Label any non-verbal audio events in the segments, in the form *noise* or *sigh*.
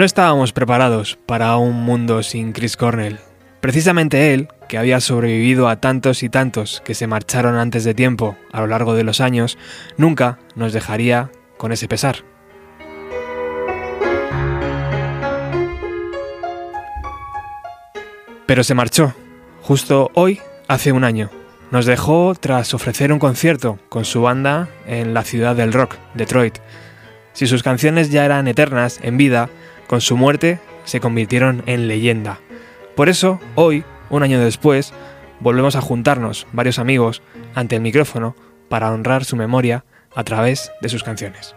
No estábamos preparados para un mundo sin Chris Cornell. Precisamente él, que había sobrevivido a tantos y tantos que se marcharon antes de tiempo a lo largo de los años, nunca nos dejaría con ese pesar. Pero se marchó, justo hoy, hace un año. Nos dejó tras ofrecer un concierto con su banda en la ciudad del rock, Detroit. Si sus canciones ya eran eternas en vida, con su muerte se convirtieron en leyenda. Por eso, hoy, un año después, volvemos a juntarnos varios amigos ante el micrófono para honrar su memoria a través de sus canciones.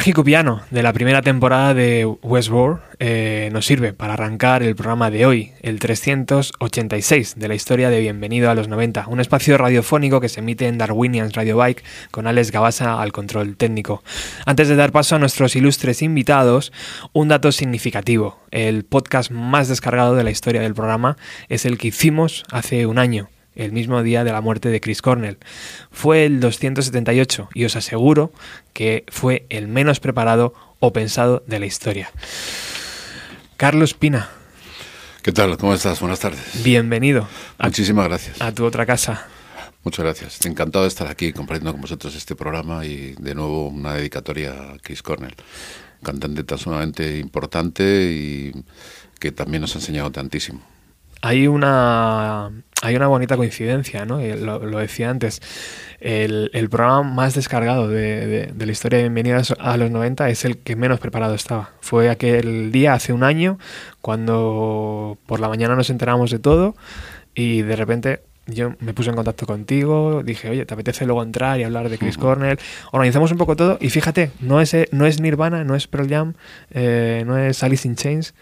Mágico piano de la primera temporada de Westworld eh, nos sirve para arrancar el programa de hoy, el 386 de la historia de Bienvenido a los 90, un espacio radiofónico que se emite en Darwinians Radio Bike con Alex Gabasa al control técnico. Antes de dar paso a nuestros ilustres invitados, un dato significativo. El podcast más descargado de la historia del programa es el que hicimos hace un año el mismo día de la muerte de Chris Cornell. Fue el 278 y os aseguro que fue el menos preparado o pensado de la historia. Carlos Pina. ¿Qué tal? ¿Cómo estás? Buenas tardes. Bienvenido. Muchísimas gracias. A tu otra casa. Muchas gracias. Encantado de estar aquí compartiendo con vosotros este programa y de nuevo una dedicatoria a Chris Cornell, cantante tan sumamente importante y que también nos ha enseñado tantísimo. Hay una hay una bonita coincidencia, ¿no? Lo, decía antes. El, programa más descargado de, la historia de Bienvenidas a los 90 es el que menos preparado estaba. Fue aquel día, hace un año, cuando por la mañana nos enteramos de todo y de repente yo me puse en contacto contigo, dije, oye, ¿te apetece luego entrar y hablar de Chris Cornell? Organizamos un poco todo y fíjate, no es, no es Nirvana, no es Pearl Jam, eh, no es Alice in Chains,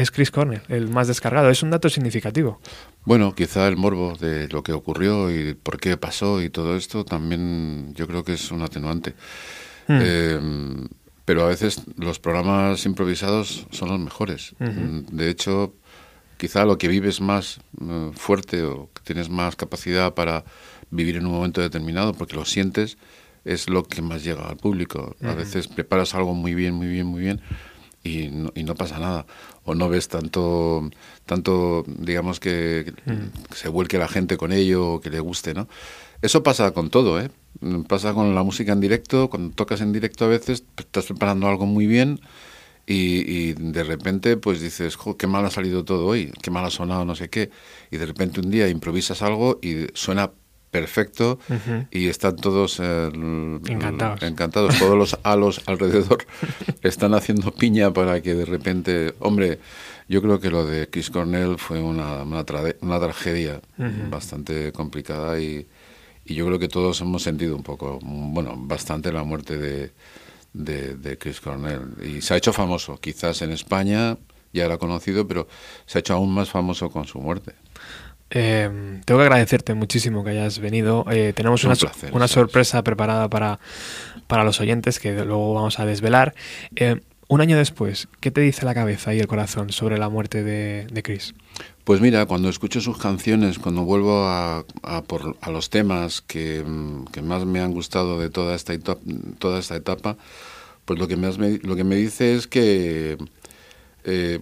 es Chris Cornell, el más descargado. Es un dato significativo. Bueno, quizá el morbo de lo que ocurrió y por qué pasó y todo esto también yo creo que es un atenuante. Hmm. Em, pero a veces los programas improvisados son los mejores. De hecho, quizá lo que vives más eh, fuerte o que tienes más capacidad para vivir en un momento determinado, porque lo sientes, es lo que más llega al público. A veces preparas algo muy bien, muy bien, muy bien y no, y no pasa nada o no ves tanto, tanto digamos, que, se vuelque la gente con ello o que le guste, ¿no? Eso pasa con todo, ¿eh? Pasa con la música en directo, cuando tocas en directo a veces estás preparando algo muy bien y, de repente pues dices, qué mal ha salido todo hoy, qué mal ha sonado no sé qué, y de repente un día improvisas algo y suena perfecto y están todos eh, encantados. encantados. Todos los *laughs* halos alrededor están haciendo piña para que de repente, hombre, yo creo que lo de Chris Cornell fue una, una, tragedia bastante complicada y, y, yo creo que todos hemos sentido un poco, bueno, bastante la muerte de, de, de Chris Cornell. Y se ha hecho famoso, quizás en España ya era conocido, pero se ha hecho aún más famoso con su muerte. Eh, tengo que agradecerte muchísimo que hayas venido. Eh, tenemos una, una sorpresa preparada para, para, los oyentes que luego vamos a desvelar. Eh, un año después, ¿qué te dice la cabeza y el corazón sobre la muerte de, de Chris? Pues mira, cuando escucho sus canciones, cuando vuelvo a, a, por, a los temas que, que, más me han gustado de toda esta, toda esta etapa, Pues lo que me, lo que me dice es que, eh,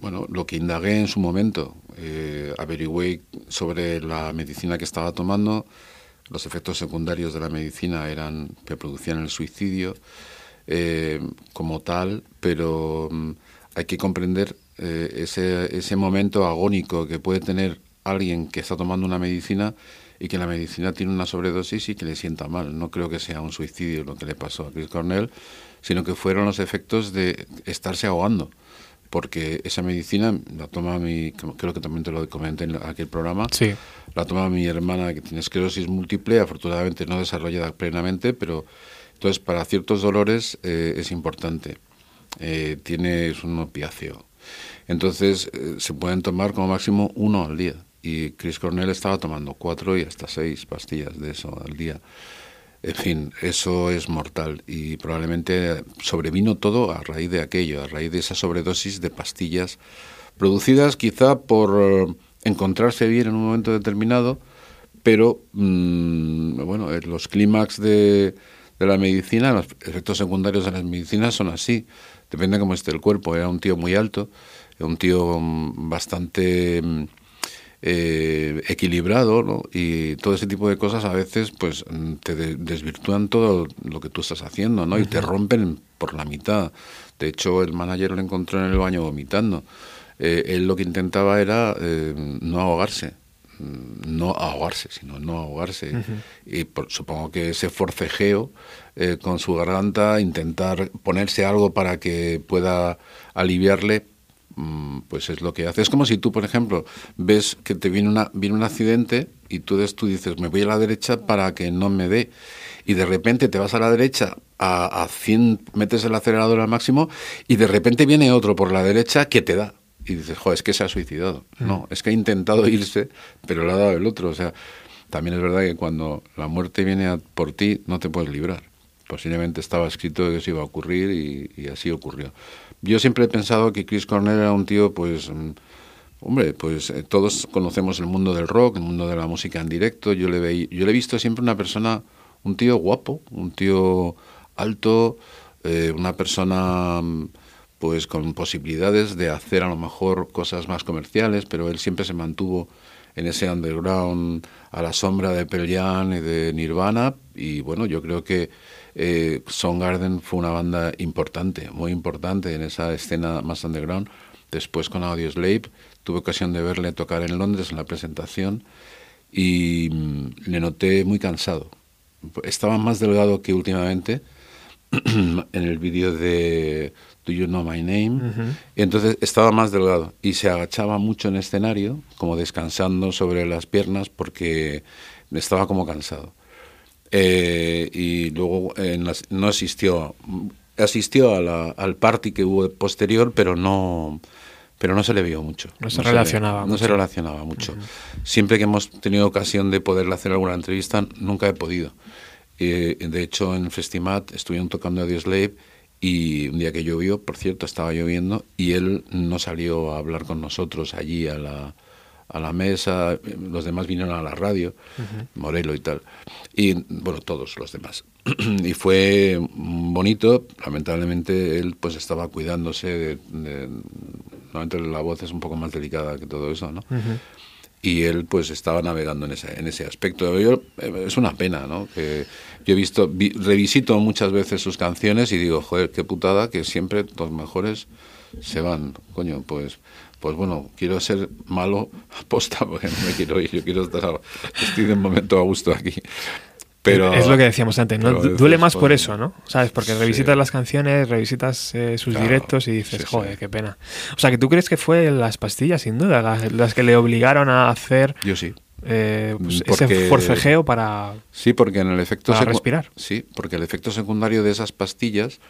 bueno, lo que indagué en su momento, eh, averigüé sobre la medicina que estaba tomando, los efectos secundarios de la medicina eran que producían el suicidio eh, como tal, pero mm, hay que comprender eh, ese, ese momento agónico que puede tener alguien que está tomando una medicina y que la medicina tiene una sobredosis y que le sienta mal. No creo que sea un suicidio lo que le pasó a Chris Cornell, sino que fueron los efectos de estarse ahogando porque esa medicina la toma mi, creo que también te lo comenté en aquel programa, sí. la toma mi hermana que tiene esclerosis múltiple, afortunadamente no desarrollada plenamente, pero entonces para ciertos dolores eh, es importante. Eh, tiene es un opiáceo. Entonces eh, se pueden tomar como máximo uno al día. Y Chris Cornell estaba tomando cuatro y hasta seis pastillas de eso al día. En fin, eso es mortal y probablemente sobrevino todo a raíz de aquello, a raíz de esa sobredosis de pastillas producidas quizá por eh, encontrarse bien en un momento determinado, pero mm, bueno, los clímax de, de la medicina, los efectos secundarios de la medicina son así, depende de cómo esté el cuerpo. Era un tío muy alto, un tío mm, bastante mm, eh, equilibrado, ¿no? Y todo ese tipo de cosas a veces pues te desvirtúan todo lo que tú estás haciendo, ¿no? Y te rompen por la mitad. De hecho, el manager lo encontró en el baño vomitando. Eh, él lo que intentaba era eh, no ahogarse, mm, no ahogarse, sino no ahogarse. Y por, supongo que ese forcejeo con su garganta, intentar ponerse algo para que pueda aliviarle, Mm, pues es lo que hace. Es como si tú, por ejemplo, ves que te viene, una, viene un accidente y tú, tú dices, me voy a la derecha para que no me dé. Y de repente te vas a la derecha a, a 100, metes el acelerador al máximo y de repente viene otro por la derecha que te da. Y dices, joder, es que se ha suicidado. Mm. No, es que ha intentado irse, pero le ha dado el otro. O sea, también es verdad que cuando la muerte viene por ti, no te puedes librar. Posiblemente estaba escrito que eso iba a ocurrir y, y así ocurrió. Yo siempre he pensado que Chris Cornell era un tío, pues, mm, hombre, pues eh, todos conocemos el mundo del rock, el mundo de la música en directo. Yo le, veí, yo le he visto siempre una persona, un tío guapo, un tío alto, eh, una persona mm, pues con posibilidades de hacer a lo mejor cosas más comerciales, pero él siempre se mantuvo en ese underground a la sombra de Pearl Jam y de Nirvana y bueno, yo creo que eh, Garden fue una banda importante, muy importante en esa escena más underground. Después con Audioslave tuve ocasión de verle tocar en Londres en la presentación y mm, le noté muy cansado. Estaba más delgado que últimamente *clears throat* en el vídeo de Do You Know My Name. y entonces estaba más delgado y se agachaba mucho en escenario, como descansando sobre las piernas porque estaba como cansado. Eh, y luego no asistió, asistió al party que hubo posterior, pero no, pero no se le vio mucho. No se relacionaba. mucho. No se relacionaba mucho. Siempre que hemos tenido ocasión de poderle hacer alguna entrevista, nunca he podido. Eh, de hecho, en Festimat estuvieron tocando a Slave y un día que llovió, por cierto, estaba lloviendo y él no salió a hablar con nosotros allí a la, a la mesa, los demás vinieron a la radio, Morelo y tal, y bueno, todos los demás. *clears throat* y fue bonito, lamentablemente él pues estaba cuidándose, de, normalmente la voz es un poco más delicada que todo eso, ¿no? Y él pues estaba navegando en ese, en ese aspecto. Yo, eh, es una pena, ¿no? Que yo he visto, revisito muchas veces sus canciones y digo, joder, qué putada que siempre los mejores se van, coño, pues pues bueno, quiero ser malo *laughs* aposta porque no me quiero ir, yo quiero estar, estoy de momento a gusto aquí. Pero, es lo que decíamos antes, ¿no? Duele más por eso, ¿no? ¿Sabes? Porque revisitas las canciones, revisitas eh, sus directos y dices, joder, qué pena. O sea, que tú crees que fue las pastillas, sin duda, las, que le obligaron a hacer. Yo sí. Eh, pues ese forcejeo para. Sí, porque en el efecto. Para respirar. Sí, porque el efecto secundario de esas pastillas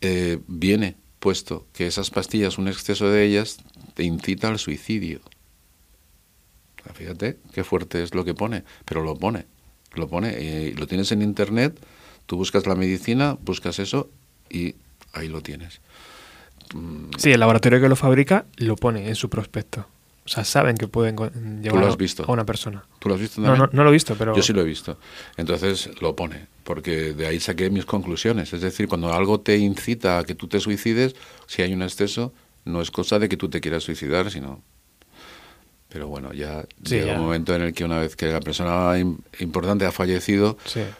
eh, viene puesto que esas pastillas, un exceso de ellas, te incita al suicidio. Fíjate qué fuerte es lo que pone, pero lo pone, lo pone, y lo tienes en internet, tú buscas la medicina, buscas eso y ahí lo tienes. Sí, el laboratorio que lo fabrica lo pone en su prospecto. O sea, saben que pueden llevar a una persona. ¿Tú lo has visto No, no, no, lo he visto, pero... Yo sí lo he visto. Entonces lo pone, porque de ahí saqué mis conclusiones. Es decir, cuando algo te incita a que tú te suicides, si hay un exceso, no es cosa de que tú te quieras suicidar, sino... Pero bueno, ya llega un momento en el que una vez que la persona importante ha fallecido,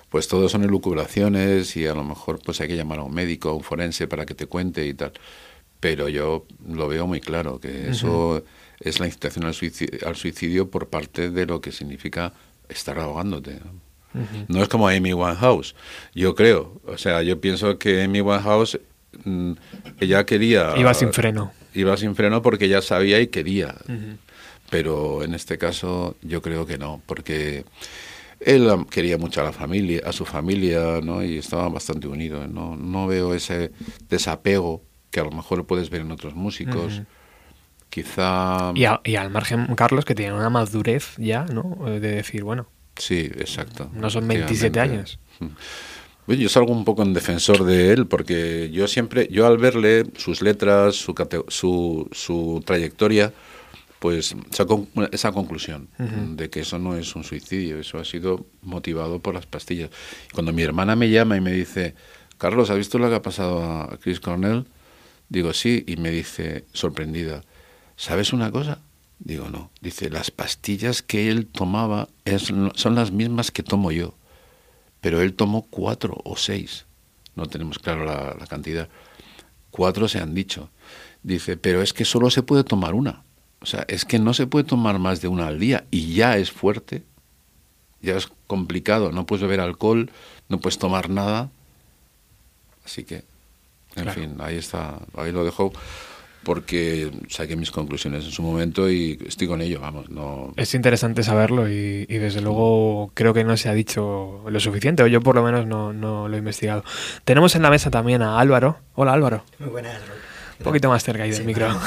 pues todo son elucubraciones y a lo mejor pues hay que llamar a un médico, a un forense para que te cuente y tal. Pero yo lo veo muy claro, que eso es la incitación al suicidio, por parte de lo que significa estar ahogándote. No es como Amy Winehouse, yo creo. O sea, yo pienso que Amy Winehouse, mm, ella quería... Iba sin freno. Iba sin freno porque ya sabía y quería. Pero en este caso yo creo que no, porque él quería mucho a la familia, a su familia, ¿no? Y estaban bastante unidos. No, no veo ese desapego que a lo mejor puedes ver en otros músicos. Quizá... Y, al margen, Carlos, que tiene una madurez ya, ¿no? De decir, bueno... Sí, exacto. No son 27 años. Mm. yo salgo un poco en defensor de él porque yo siempre, yo al verle sus letras, su, su, su trayectoria, pues esa conclusión de que eso no es un suicidio, eso ha sido motivado por las pastillas. Cuando mi hermana me llama y me dice, Carlos, ¿has visto lo que ha pasado a Chris Cornell? Digo, sí, y me dice, sorprendida, ¿sabes una cosa? Digo, no. Dice, las pastillas que él tomaba son las mismas que tomo yo, pero él tomó cuatro o seis. No tenemos claro la, la cantidad. Cuatro se han dicho. Dice, pero es que solo se puede tomar una. O sea, es que no se puede tomar más de una al día y ya es fuerte, ya es complicado. No puedes beber alcohol, no puedes tomar nada. Así que, en fin, ahí está, ahí lo dejo porque saqué mis conclusiones en su momento y estoy con ello, vamos, no... Es interesante saberlo y, desde luego creo que no se ha dicho lo suficiente, o yo por lo menos no, no lo he investigado. Tenemos en la mesa también a Álvaro. Hola Álvaro. Muy buenas, un poquito más cerca ahí del micro. *laughs*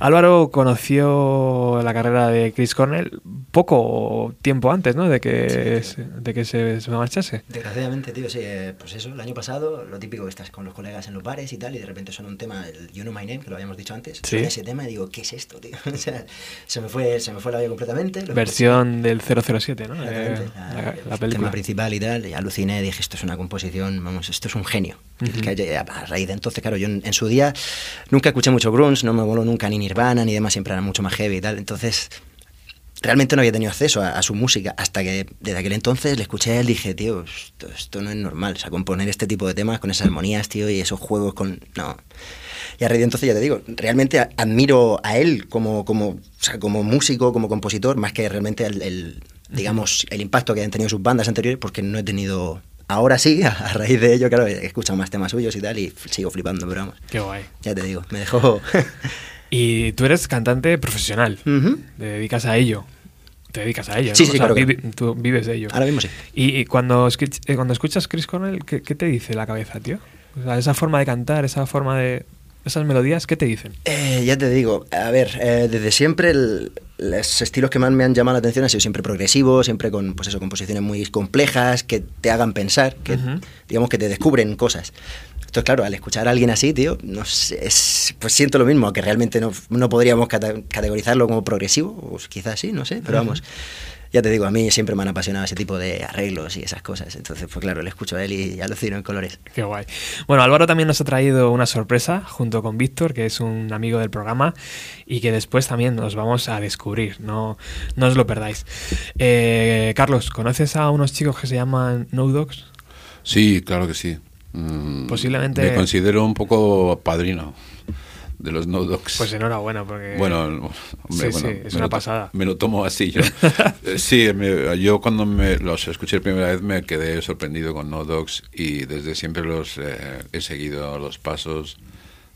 Álvaro conoció la carrera de Chris Cornell poco tiempo antes, ¿no? De que, se, de que se, marchase. Desgraciadamente, tío, sí. Eh, pues eso, el año pasado, lo típico que estás con los colegas en los bares y tal, y de repente suena un tema, el You Know My Name, que lo habíamos dicho antes. ¿Sí? ese tema y digo, ¿qué es esto, tío? *laughs* o sea, se me fue, se me fue la vida completamente. Versión del 007, ¿no? Eh, la, la, película. El tema principal y tal, y aluciné, dije, esto es una composición, vamos, esto es un genio. que, a raíz de entonces, claro, yo en, su día nunca escuché mucho grunge, no me voló nunca ni Nirvana ni demás, siempre era mucho más heavy y tal. Entonces, realmente no había tenido acceso a, su música hasta que desde aquel entonces le escuché a él y dije, tío, esto, no es normal. O sea, componer este tipo de temas con esas armonías, tío, y esos juegos con. No. Y a raíz de entonces ya te digo, realmente admiro a él como, como, o sea, como músico, como compositor, más que realmente el, digamos, el impacto que han tenido sus bandas anteriores, porque no he tenido ahora sí, *laughs* a, raíz de ello, claro, he escuchado más temas suyos y tal, y sigo flipando, pero vamos. Qué guay. Ya te digo, me dejó. *laughs* y tú eres cantante profesional, te dedicas a ello. Te dedicas a ello. Sí, sí, claro. tú vives de ello. Ahora mismo sí. Y, cuando, eh, cuando escuchas Chris Cornell, ¿qué, ¿qué, te dice la cabeza, tío? O sea, esa forma de cantar, esa forma de, esas melodías, ¿qué te dicen? Eh, ya te digo, a ver, eh, desde siempre los estilos que más me han llamado la atención han sido siempre progresivos, siempre con pues eso, composiciones muy complejas, que te hagan pensar, que digamos que te descubren cosas. Entonces, claro, al escuchar a alguien así, tío, no sé, pues siento lo mismo, que realmente no, no podríamos categorizarlo como progresivo, o quizás sí, no sé, pero vamos ya te digo, a mí siempre me han apasionado ese tipo de arreglos y esas cosas. Entonces, pues claro, le escucho a él y alucino en colores. Qué guay. Bueno, Álvaro también nos ha traído una sorpresa junto con Víctor, que es un amigo del programa y que después también nos vamos a descubrir. No, no os lo perdáis. Eh, Carlos, ¿conoces a unos chicos que se llaman No Dogs? Sí, claro que sí. Mm, Posiblemente. Me considero un poco padrino de los No Dogs. Pues enhorabuena, porque. Bueno, sí, sí, es una pasada. Me lo tomo así yo. *laughs* Eh, sí, yo cuando me los escuché la primera vez me quedé sorprendido con No Dogs y desde siempre los eh, he seguido los pasos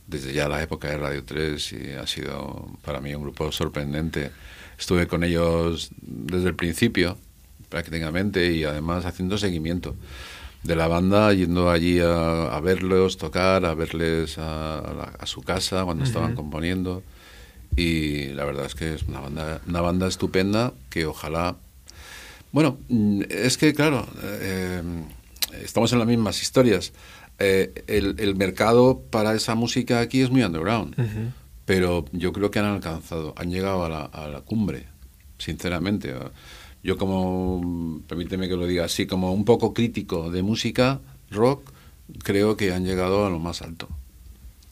desde ya la época de Radio 3 y ha sido para mí un grupo sorprendente. Estuve con ellos desde el principio, prácticamente, y además haciendo seguimiento de la banda, yendo allí a, verlos tocar, a verles a, su casa cuando estaban componiendo. Y la verdad es que es una banda, una banda estupenda que ojalá... Bueno, mm, es que claro, eh, estamos en las mismas historias. Eh, el, mercado para esa música aquí es muy underground. pero yo creo que han alcanzado, han llegado a la, a la cumbre, sinceramente. Yo como, permíteme que lo diga así, como un poco crítico de música, rock, creo que han llegado a lo más alto.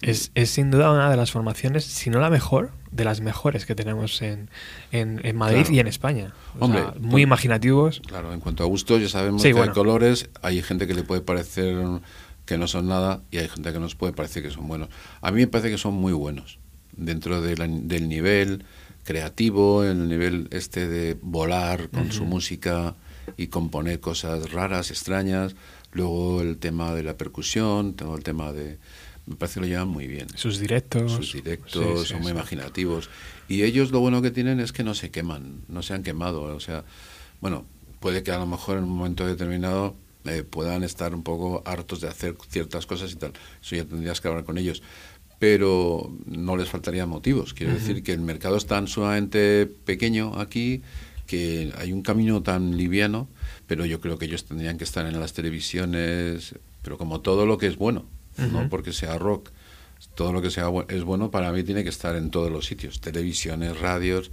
Es, es, sin duda una de las formaciones, si no la mejor, de las mejores que tenemos en, en, Madrid y en España. Hombre, muy pues, imaginativos. Claro, en cuanto a gustos, ya sabemos que hay colores, hay gente que le puede parecer que no son nada y hay gente que nos puede parecer que son buenos. A mí me parece que son muy buenos dentro del nivel creativo, el nivel este de volar con su música y componer cosas raras, extrañas. Luego el tema de la percusión, todo el tema de me parece que lo llevan muy bien. Sus directos. Sus directos son muy imaginativos. Y ellos lo bueno que tienen es que no se queman, no se han quemado. O sea, bueno, puede que a lo mejor en un momento determinado eh, puedan estar un poco hartos de hacer ciertas cosas y tal. Eso ya tendrías que hablar con ellos. Pero no les faltarían motivos. Quiero decir que el mercado es tan sumamente pequeño aquí que hay un camino tan liviano, pero yo creo que ellos tendrían que estar en las televisiones, pero como todo lo que es bueno no porque sea rock. Todo lo que sea es bueno para mí tiene que estar en todos los sitios, televisiones, radios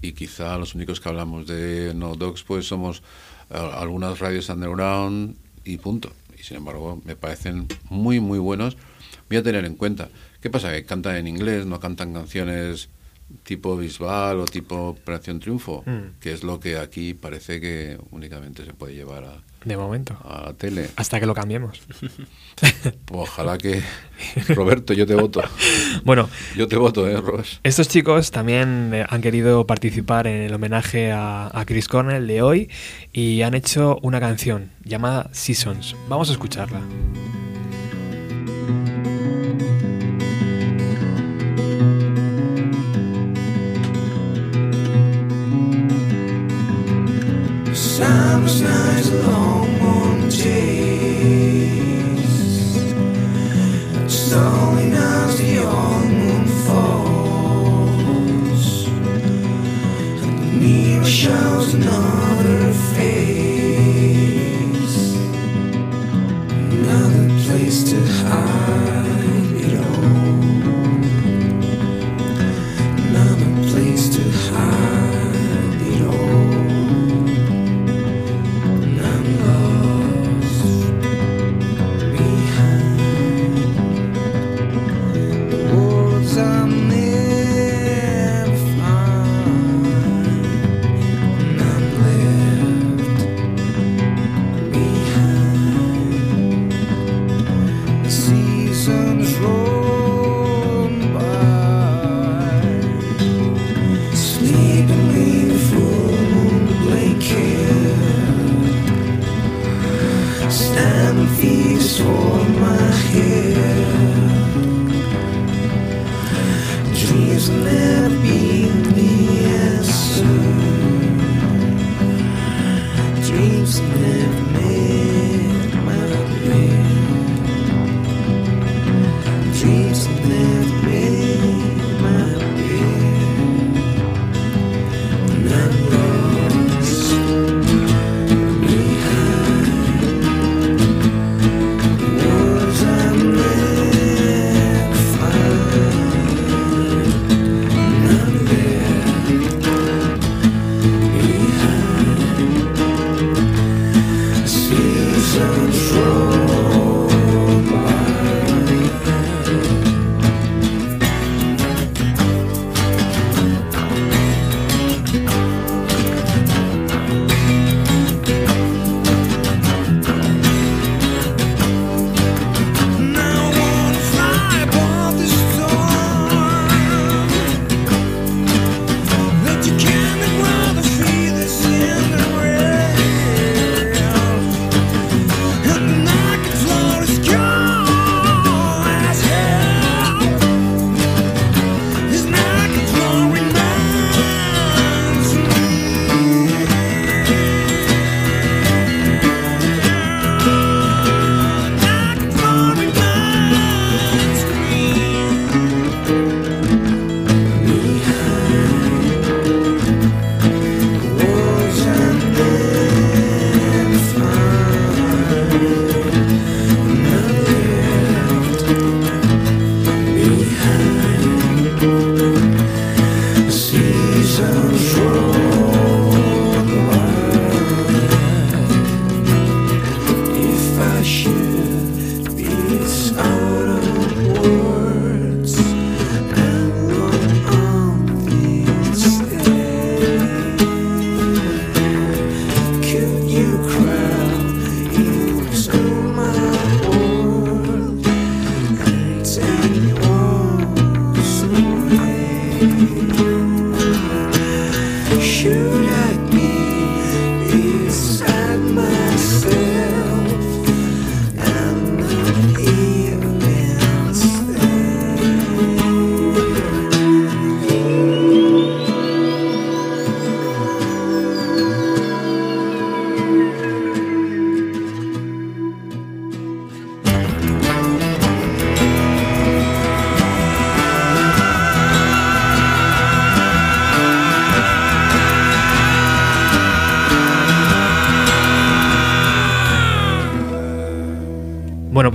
y quizá los únicos que hablamos de No Dogs pues somos algunas radios underground y punto. Y sin embargo me parecen muy muy buenos. Voy a tener en cuenta. ¿Qué pasa? Que cantan en inglés, no cantan canciones tipo Bisbal o tipo Operación Triunfo, mm. que es lo que aquí parece que únicamente se puede llevar a, de momento. A la tele. Hasta que lo cambiemos. *laughs* Pues ojalá que. Roberto, yo te voto. *laughs* bueno. Yo te voto, ¿eh, Ros? Estos chicos también eh, han querido participar en el homenaje a, a Chris Cornell de hoy y han hecho una canción llamada Seasons. Vamos a escucharla. Summer's night's a long one chase. Stalling as the young moon falls. And the mirror shows another face.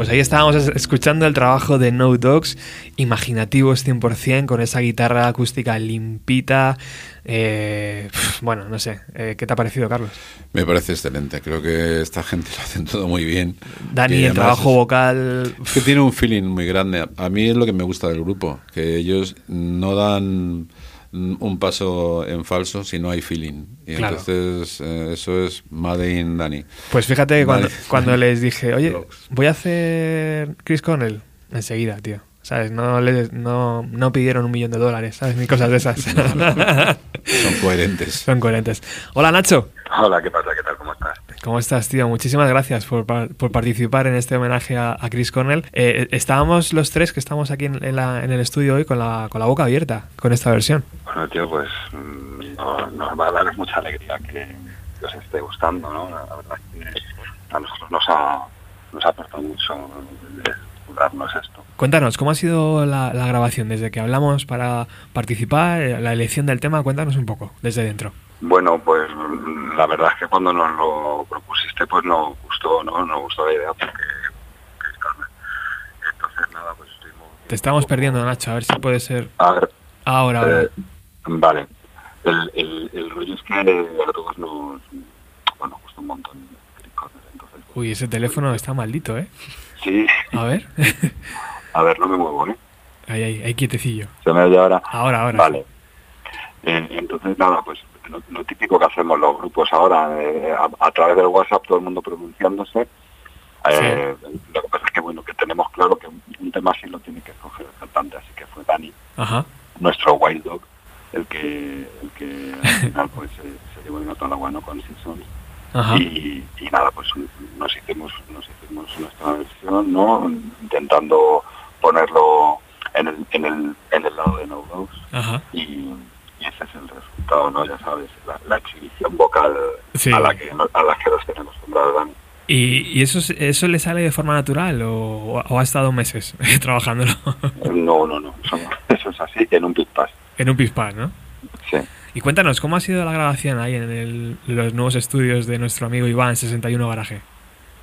Pues ahí estábamos escuchando el trabajo de No Dogs, imaginativos 100%, con esa guitarra acústica limpita. Eh, bueno, no sé, eh, ¿qué te ha parecido, Carlos? Me parece excelente, creo que esta gente lo hacen todo muy bien. Dani, el trabajo vocal... que tiene un feeling muy grande. A mí es lo que me gusta del grupo, que ellos no dan un paso en falso si no hay feeling. Y entonces eh, eso es Made in Dani. Pues fíjate, cuando, cuando *laughs* les dije, oye, voy a hacer Chris Cornell, enseguida, tío. ¿Sabes? No, les, no, no pidieron un millón de dólares, ¿sabes? Ni cosas de esas. *laughs* Son coherentes. Son coherentes. Hola, Nacho. Hola, ¿qué pasa? ¿Qué tal? ¿Cómo estás? ¿Cómo estás, tío? Muchísimas gracias por, por participar en este homenaje a, Chris Cornell. Eh, estábamos los tres que estamos aquí en, la, en, el estudio hoy con la, con la boca abierta con esta versión. Bueno, tío, pues mm, nos va a dar mucha alegría que, os esté gustando, ¿no? La verdad es que a nosotros nos ha, nos ha aportado mucho esto. Cuéntanos, ¿cómo ha sido la, grabación desde que hablamos para participar, eh, la elección del tema? Cuéntanos un poco, desde dentro. Bueno, pues la verdad es que cuando nos lo propusiste, pues nos gustó, ¿no? Nos gustó la idea porque... Entonces, nada, pues estuvimos... Te estamos perdiendo, Nacho, a ver si puede ser... ahora, ahora. Eh, vale. El, el, el, rollo es que a todos nos... Bueno, gustó un montón. Entonces, Uy, ese teléfono está maldito, ¿eh? Sí. A ver. a ver, no me muevo, ¿eh? Ahí, ahí, ahí quietecillo. ¿Se me oye ahora? Ahora, ahora. Vale. Eh, entonces, nada, pues lo, típico que hacemos los grupos ahora, eh, a, través del WhatsApp, todo el mundo pronunciándose. Eh, lo que pasa es que, bueno, que tenemos claro que un, tema así lo tiene que escoger el cantante, así que fue Dani, nuestro Wild Dog, el que, el que *laughs* al final pues, se, llevó en otro agua, ¿no? Con Simpsons. Y, y, nada, pues nos hicimos, nos hicimos nuestra versión, ¿no? Intentando ponerlo en el, en el, en el lado de No Dogs. Y, y, ese es el resultado, ¿no? Ya sabes, la, exhibición vocal a, la que, a la que nos tenemos acostumbrados, ¿Y, ¿Y, eso, eso le sale de forma natural o, o ha estado meses *laughs* trabajándolo? no, no, no. Eso, es así, en un pispás. En un pispás, ¿no? Sí. Y cuéntanos, ¿cómo ha sido la grabación ahí en los nuevos estudios de nuestro amigo Iván 61 Garaje?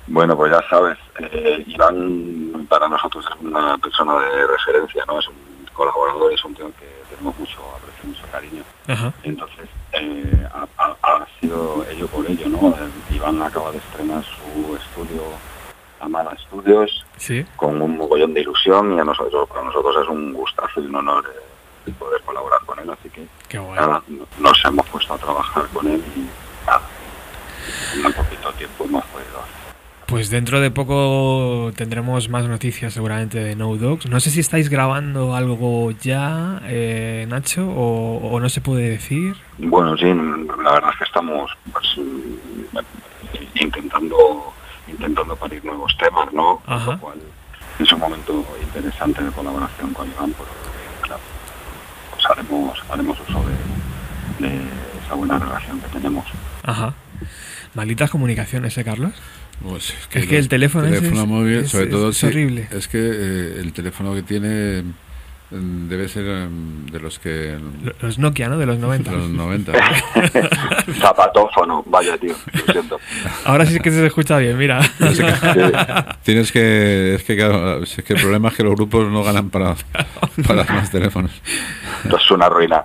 Bueno, pues ya sabes, eh, Iván para nosotros es una persona de referencia, ¿no? Es un colaborador, es un tío que tenemos mucho aprecio, mucho cariño. Entonces, eh, ha, sido ello por ello, ¿no? Iván acaba de estrenar su estudio Amada Estudios con un mogollón de ilusión y a nosotros, para nosotros es un gustazo y un honor eh, poder colaborar con él, así que nada, nos hemos puesto a trabajar con él y nada, en un poquito tiempo hemos podido Pues dentro de poco tendremos más noticias seguramente de No Dogs. No sé si estáis grabando algo ya, eh, Nacho, o, no se puede decir. Bueno, sí, la verdad es que estamos pues, intentando intentando parir nuevos temas, ¿no? Lo cual es un momento interesante de colaboración con Iván, porque haremos, haremos uso de, esa buena relación que tenemos. Ajá. Malditas comunicaciones, ¿eh, Carlos? Pues es que, el teléfono, móvil, sobre todo, es horrible. Es que eh, el teléfono que tiene debe ser mm, de los que... Los Nokia, ¿no? De los 90. los 90. *laughs* Zapatófono, vaya tío, Ahora sí que se escucha bien, mira. *laughs* Tienes que... Es que, claro, es que el problema es que los grupos no ganan para, para más teléfonos. Esto es una ruina.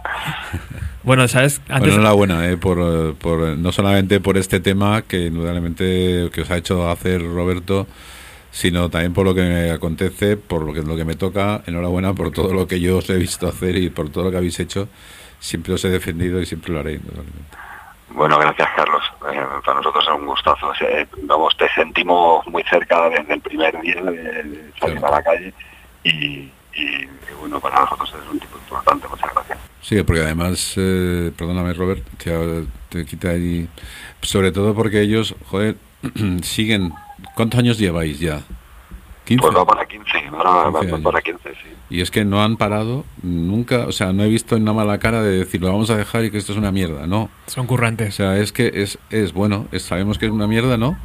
Bueno, ¿sabes? Antes... enhorabuena, eh, por, por, no solamente por este tema que indudablemente que os ha hecho hacer Roberto, sino también por lo que me acontece, por lo que, lo que me toca. Enhorabuena por todo lo que yo os he visto hacer y por todo lo que habéis hecho. Siempre os he defendido y siempre lo haré, Bueno, gracias Carlos. Eh, para nosotros es un gustazo. vamos, te sentimos muy cerca desde el primer día de, salir a la calle y, y, bueno, para nosotros es un tipo importante. Muchas gracias. Sí, porque además, eh, perdóname Robert, te, te quita ahí, sobre todo porque ellos, joder, *clears throat* siguen, ¿cuántos años lleváis ya? 15. Pues para 15, ahora para 15, sí. Y es que no han parado nunca, o sea, no he visto en nada mala cara de decir, lo vamos a dejar y que esto es una mierda, no. Son currantes. O sea, es que es, es bueno, sabemos que es una mierda, ¿no?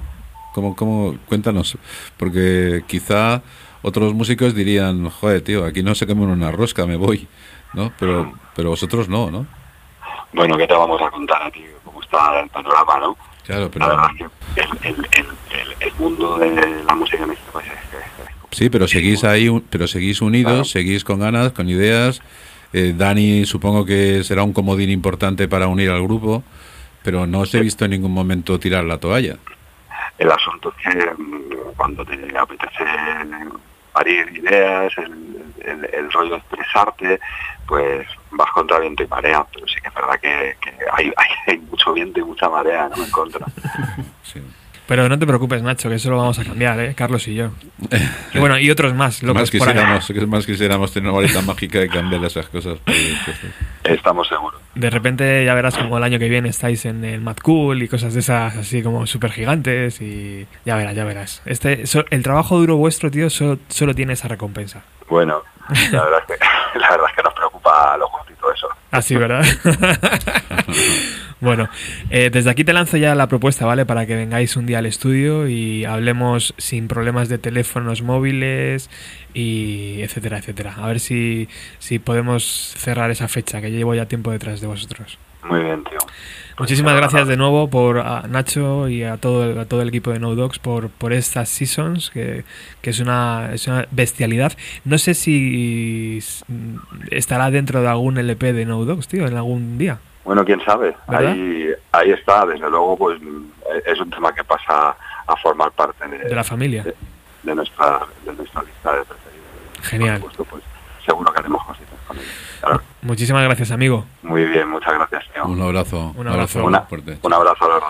¿Cómo, cómo, cuéntanos, porque quizá otros músicos dirían, joder, tío, aquí no se come una rosca, me voy. ¿no? Pero, pero vosotros no, ¿no? Bueno, ¿qué te vamos a contar a ti? ¿Cómo está el panorama, no? Claro, pero... el, mundo de la música en este país es, Sí, pero seguís ahí, pero seguís unidos, seguís con ganas, con ideas. Eh, Dani supongo que será un comodín importante para unir al grupo, pero no os he visto en ningún momento tirar la toalla. El asunto es que mm, cuando te apetece parir ideas, el, el, rollo de expresarte, pues vas contra viento y marea, pero sí que es verdad que, *laughs* hay, hay, mucho viento y mucha marea ¿no? en contra. *laughs* Pero no te preocupes, Nacho, que eso lo vamos a cambiar, ¿eh? Carlos y yo. Y *laughs* bueno, y otros más. Locos más, quisiéramos, más quisiéramos tener una varita mágica y cambiar esas cosas. Estamos seguros. De repente ya verás como el año que viene estáis en el Mad Cool y cosas de esas así como súper gigantes y ya verás, ya verás. Este, el trabajo duro vuestro, tío, solo, solo tiene esa recompensa. Bueno, la verdad es que, la verdad es que nos preocupa lo justito eso. Así, ¿verdad? *laughs* bueno, eh, desde aquí te lanzo ya la propuesta, ¿vale? Para que vengáis un día al estudio y hablemos sin problemas de teléfonos móviles y etcétera, etcétera. A ver si, si podemos cerrar esa fecha, que llevo ya tiempo detrás de vosotros. Muy bien, tío. Muchísimas gracias de nuevo por a Nacho y a todo el, a todo el equipo de No Dogs por, por estas seasons, que, que es, una, es una bestialidad. No sé si estará dentro de algún LP de No Dogs, tío, en algún día. Bueno, quién sabe. Ahí, ahí está, desde luego, pues es un tema que pasa a formar parte de, la familia. De, nuestra, de nuestra lista de preferidos. Genial. pues, seguro que haremos cositas con ellos. Muchísimas gracias, amigo. Muy bien, muchas gracias. Un abrazo. Un abrazo. Un abrazo a los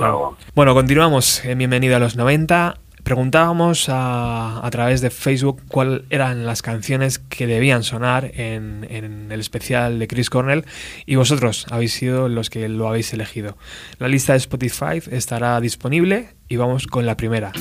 dos. Bueno, continuamos. Bienvenido a los 90. Preguntábamos a, a, través de Facebook cuáles eran las canciones que debían sonar en, en, el especial de Chris Cornell y vosotros habéis sido los que lo habéis elegido. La lista de Spotify estará disponible y vamos con la primera.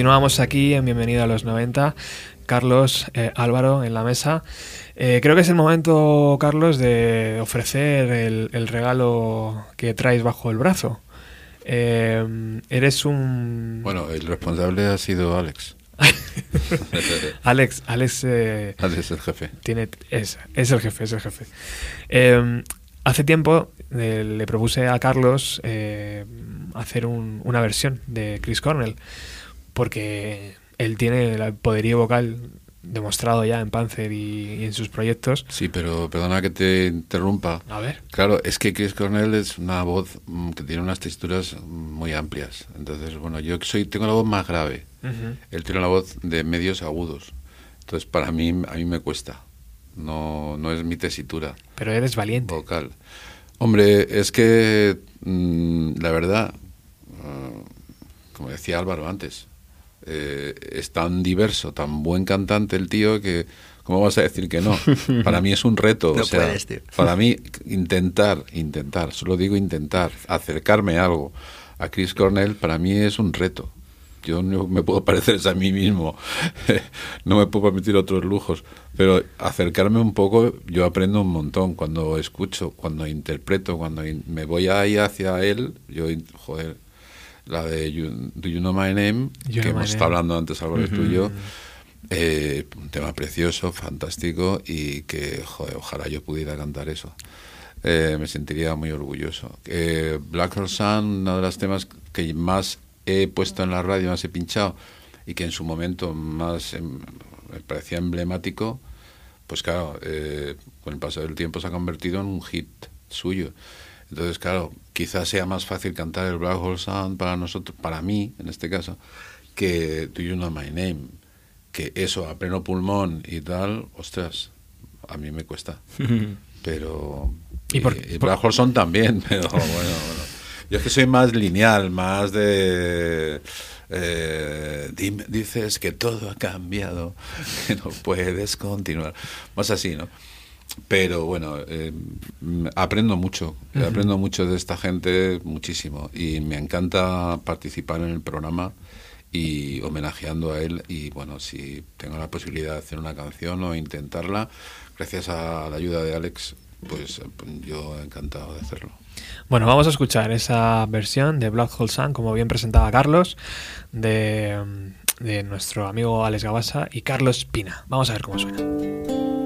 Continuamos aquí en Bienvenido a los 90. Carlos, eh, Álvaro en la mesa. Eh, creo que es el momento, Carlos, de ofrecer el, regalo que traes bajo el brazo. Eh, eres un... Bueno, el responsable ha sido Alex. *laughs* Alex, Alex, Alex es el jefe. Tiene, es, es el jefe, es el jefe. hace tiempo le propuse a Carlos hacer una versión de Chris Cornell porque él tiene el poderío vocal demostrado ya en Panzer y, en sus proyectos. Sí, pero perdona que te interrumpa. A ver. Claro, es que Chris Cornell es una voz mm, que tiene unas texturas muy amplias. Entonces, bueno, yo soy tengo la voz más grave. Él tiene la voz de medios agudos. Entonces, para mí, a mí me cuesta. No, no es mi tesitura. Pero eres valiente. Vocal. Hombre, es que mm, la verdad, ah, como decía Álvaro antes, eh, es tan diverso, tan buen cantante el tío que ¿cómo vas a decir que no? *laughs* Para mí es un reto. o sea, Para mí intentar, intentar, solo digo intentar, acercarme a algo a Chris Cornell, para mí es un reto. Yo no me puedo parecer a mí mismo, *laughs* no me puedo permitir otros lujos, pero acercarme un poco, yo aprendo un montón cuando escucho, cuando interpreto, cuando me voy ahí hacia él, yo, joder, la de Do You Know My Name, que hemos estado hablando antes algo de tuyo. Eh, un tema precioso, fantástico y que, joder, ojalá yo pudiera cantar eso. Eh, me sentiría muy orgulloso. Eh, Black Hole Sun, uno de los temas que más he puesto en la radio, más he pinchado y que en su momento más em, me parecía emblemático, pues claro, con el paso del tiempo se ha convertido en un hit suyo. Entonces, claro, quizás sea más fácil cantar el Black Hole Sound para nosotros, para mí en este caso, que Do You Know My Name. Que eso a pleno pulmón y tal, ostras, a mí me cuesta. *laughs* Pero. Y, por, Black Hole Sound también, *laughs* pero bueno, bueno. Yo es que soy más lineal, más de. Eh, dices que todo ha cambiado, *laughs* que no puedes continuar. Más así, ¿no? Pero bueno, eh, aprendo mucho, aprendo mucho de esta gente, muchísimo, y me encanta participar en el programa y homenajeando a él y bueno, si tengo la posibilidad de hacer una canción o intentarla, gracias a la ayuda de Alex, pues yo encantado de hacerlo. Bueno, vamos a escuchar esa versión de Black Hole Sun, como bien presentaba Carlos, de, de nuestro amigo Alex Gabasa y Carlos Pina. Vamos a ver cómo suena.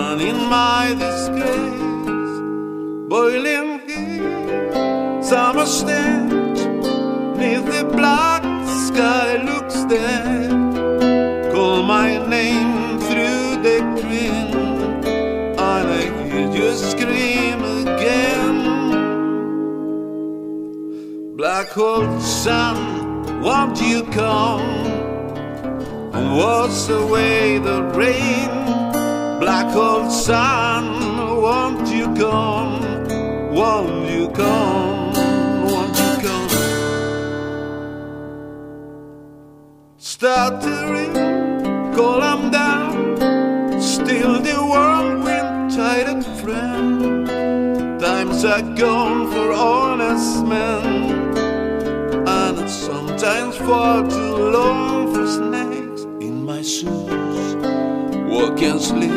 In my disgrace, boiling heat, summer stench, neath the black sky looks dead. Call my name through the green, and I hear you scream again. Black hole sun, won't you come and wash away the rain? Black hole sun, won't you come? Won't you come? Won't you come? Stuttering, call them down. Still the whirlwind tied and friend. Times are gone for honest men and sometimes far too long for snakes in my shoes. And sleep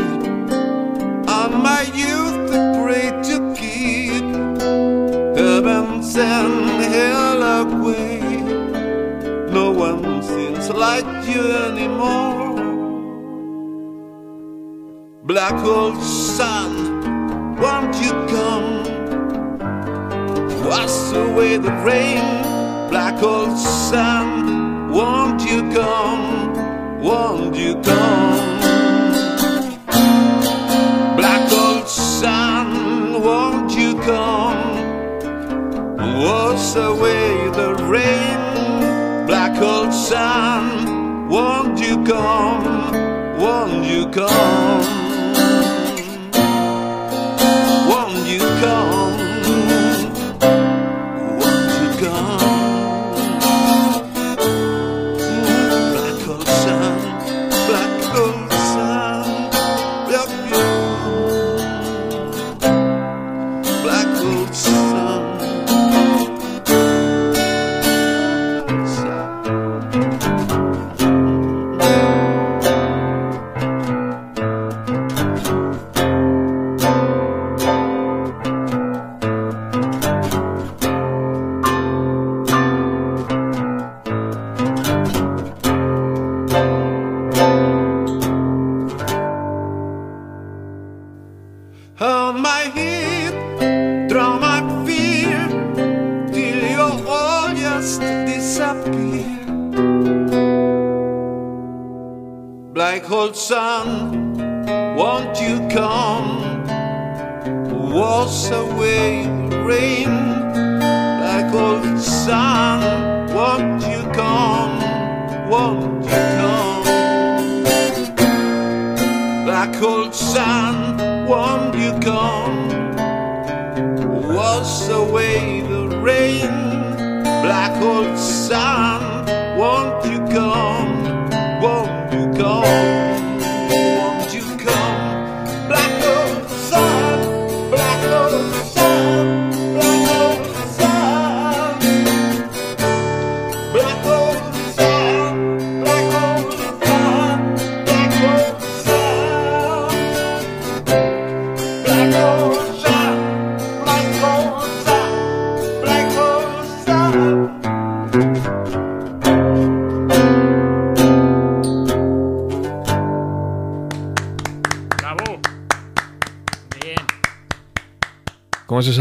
on my youth, I pray to keep heaven send hell away. No one seems like you anymore. Black old sun, won't you come? Wash away the rain black old sun, won't you come? Won't you come? wash away the rain. Black old sun, won't you come? Won't you come? Won't you come?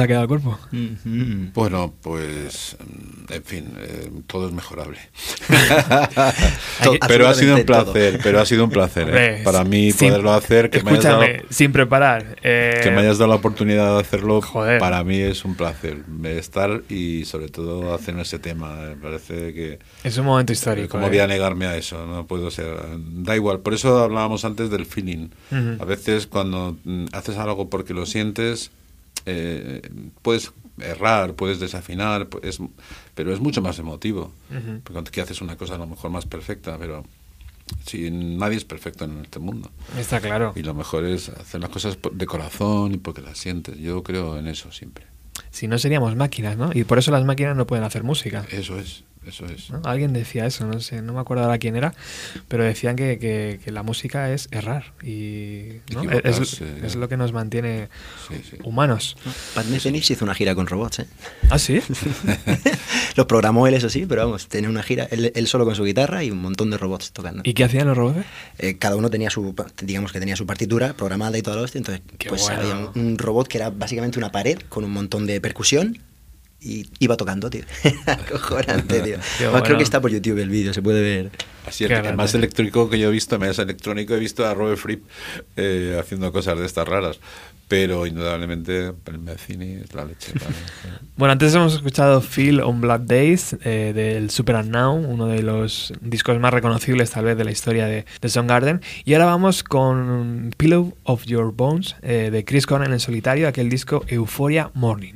Ha quedado el cuerpo? Bueno, pues, mm, en fin, eh, todo es mejorable. *laughs* Pero ha sido un placer, pero ha sido un placer. ¿eh? Hombre, Para mí sin- poderlo hacer, que me, hayas dado, Escúchame, sin preparar. eh, que me hayas dado la oportunidad de hacerlo, Joder. para mí es un placer eh, estar y sobre todo hacer ese tema. Me parece que... Es un momento histórico. ¿Cómo eh. voy a negarme a eso? No puedo ser. Da igual. Por eso hablábamos antes del feeling. Ujú. A veces cuando mm, haces algo porque lo sientes, eh, puedes errar, puedes desafinar, pues, pero es mucho más emotivo. Porque que haces una cosa a lo mejor más perfecta, pero si nadie es perfecto en este mundo. Está claro. Y lo mejor es hacer las cosas de corazón y porque las sientes. Yo creo en eso siempre. Si no seríamos máquinas, ¿no? Y por eso las máquinas no pueden hacer música. Eso es, eso es. ¿no? Alguien decía eso, no sé, no me acuerdo ahora quién era, pero decían que, que- que la música es errar y ¿no? es, es lo que nos mantiene Sí, sí. humanos. Pat Metheny se hizo una gira con robots, ¿eh? ¿Ah, sí? *laughs* Los programó él, eso sí, pero vamos, tenía una gira, él, él solo con su guitarra y un montón de robots tocando. ¿Y qué hacían los robots? Eh, cada uno tenía su, digamos que tenía su partitura programada y todo lo hostia, entonces Qué pues bueno. había un, un robot que era básicamente una pared con un montón de percusión y iba tocando, tío. *laughs* Acojonante, tío. Además, Creo bueno. que está por YouTube el vídeo, se puede ver. Así, Qué el más electrónico que yo he visto, más electrónico, he visto a Robert Fripp eh, haciendo cosas de estas raras. Pero indudablemente el Mecini es la leche. *laughs* Bueno, antes hemos escuchado Feel on Black Days eh, del Super Unknown, uno de los discos más reconocibles tal vez de la historia de, de Soundgarden. Y ahora vamos con Pillow of Your Bones eh, de Chris Cornell en solitario, aquel disco Euphoria Morning.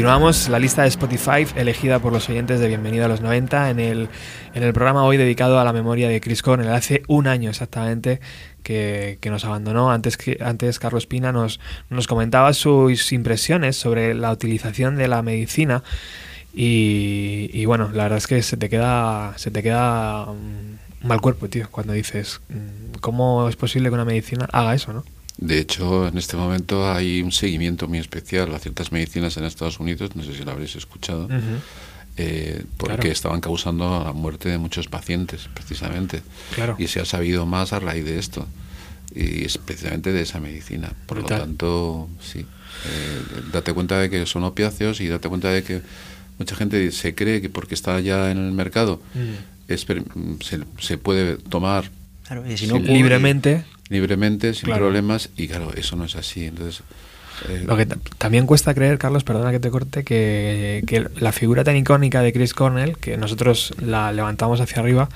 Continuamos la lista de Spotify elegida por los oyentes de Bienvenido a los 90 en el, en el programa hoy dedicado a la memoria de Chris Cornell. Hace un año exactamente que, nos abandonó. Antes, antes Carlos Pina nos, nos comentaba sus impresiones sobre la utilización de la medicina y, bueno, la verdad es que se te queda, se te queda mm, mal cuerpo, tío, cuando dices, mm, ¿cómo es posible que una medicina haga eso, no? De hecho, en este momento hay un seguimiento muy especial a ciertas medicinas en Estados Unidos, no sé si lo habréis escuchado, eh, porque estaban causando la muerte de muchos pacientes, precisamente. Y se ha sabido más a raíz de esto, y especialmente de esa medicina. Por lo tanto, sí, eh, date cuenta de que son opiáceos y date cuenta de que mucha gente se cree que porque está ya en el mercado es, se, se, puede tomar libremente libremente, sin problemas, y claro, eso no es así. Entonces, eh, Lo que también cuesta creer, Carlos, perdona que te corte, que, que, la figura tan icónica de Chris Cornell, que nosotros la levantamos hacia arriba,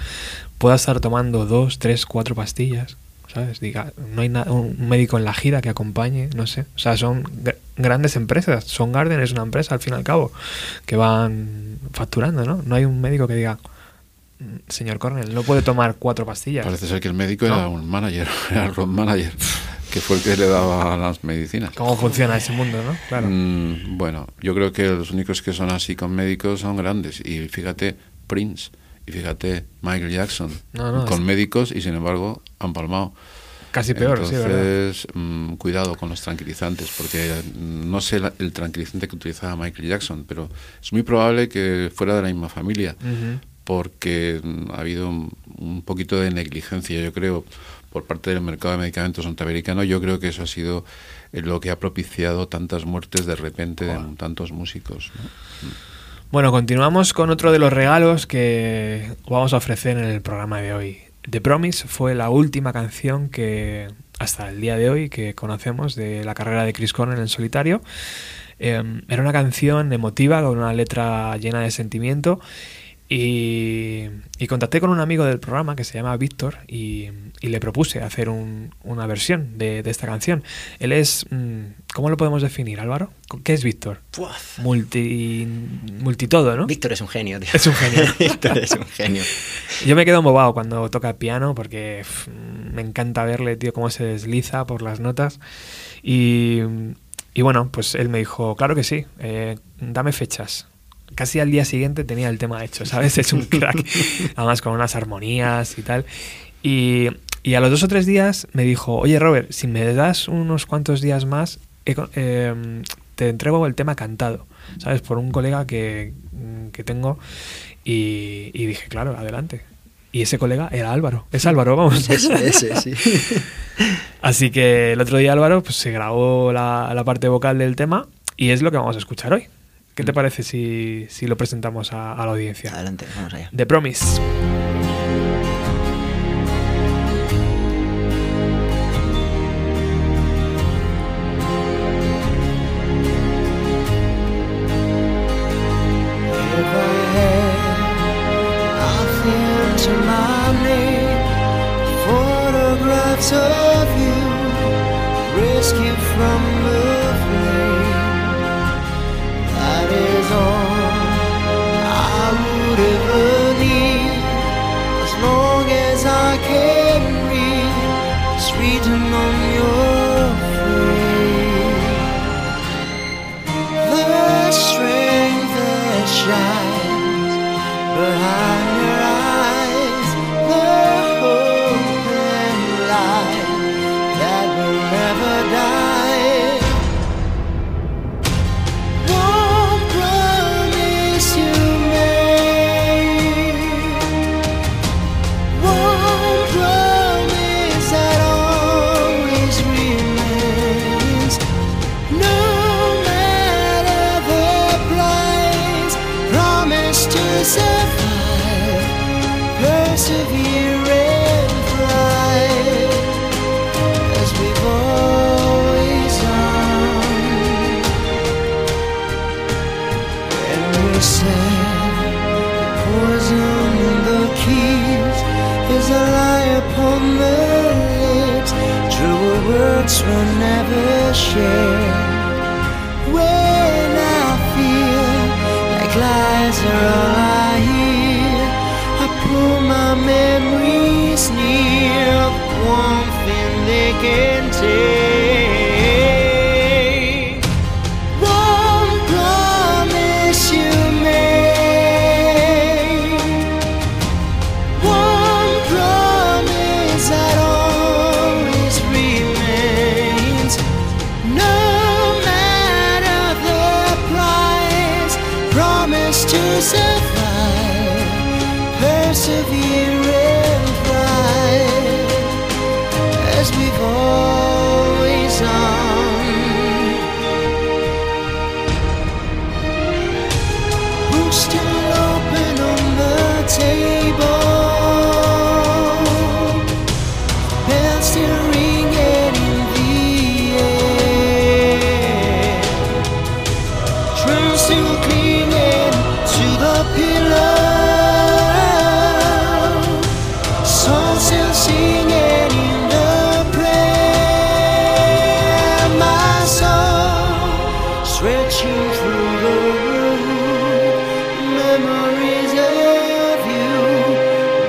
pueda estar tomando dos, tres, cuatro pastillas. ¿Sabes? Diga, no hay un médico en la gira que acompañe, no sé. O sea, son grandes empresas. Son Garden es una empresa, al fin y al cabo, que van facturando, ¿no? No hay un médico que diga, señor Cornell, no puede tomar cuatro pastillas. Parece ser que el médico era un manager, *laughs* era el road manager, que fue el que le daba las medicinas. ¿Cómo funciona ese mundo, no? Claro. Mm, bueno, yo creo que los únicos que son así con médicos son grandes. Y fíjate, Prince, y fíjate, Michael Jackson, con médicos y sin embargo han palmado. Casi peor, Entonces, sí, mm, cuidado con los tranquilizantes, porque mm, no sé el tranquilizante que utilizaba Michael Jackson, pero es muy probable que fuera de la misma familia porque ha habido un poquito de negligencia, yo creo, por parte del mercado de medicamentos norteamericano. Yo creo que eso ha sido eh, lo que ha propiciado tantas muertes de repente de tantos músicos. Bueno, continuamos con otro de los regalos que vamos a ofrecer en el programa de hoy. The Promise fue la última canción que hasta el día de hoy que conocemos de la carrera de Chris Cornell en solitario. Em, era una canción emotiva con una letra llena de sentimiento y, contacté con un amigo del programa que se llama Víctor y, le propuse hacer una versión de, esta canción. Él es, mm, ¿cómo lo podemos definir, Álvaro? ¿Qué es Víctor? Multi, multitodo, ¿no? Víctor es un genio, tío. Es un genio. *laughs* Víctor es un genio. *laughs* Yo me quedo embobado cuando toca piano porque me encanta verle, tío, cómo se desliza por las notas. Y, bueno, pues él me dijo, claro que sí, eh, dame fechas casi al día siguiente tenía el tema hecho, ¿sabes? *laughs* Es un crack, además con unas armonías y tal. Y, a los dos o tres días me dijo, oye Robert, si me das unos cuantos días más, em, te entrego el tema cantado, ¿sabes? Por un colega que, tengo. Y, dije, claro, adelante. Y ese colega era Álvaro. Es Álvaro, vamos. *laughs* Ese, sí. *laughs* Así que el otro día Álvaro pues, se grabó la, la parte vocal del tema y es lo que vamos a escuchar hoy. ¿Qué te parece si, si lo presentamos a, a la audiencia? Adelante, vamos allá. The Promise.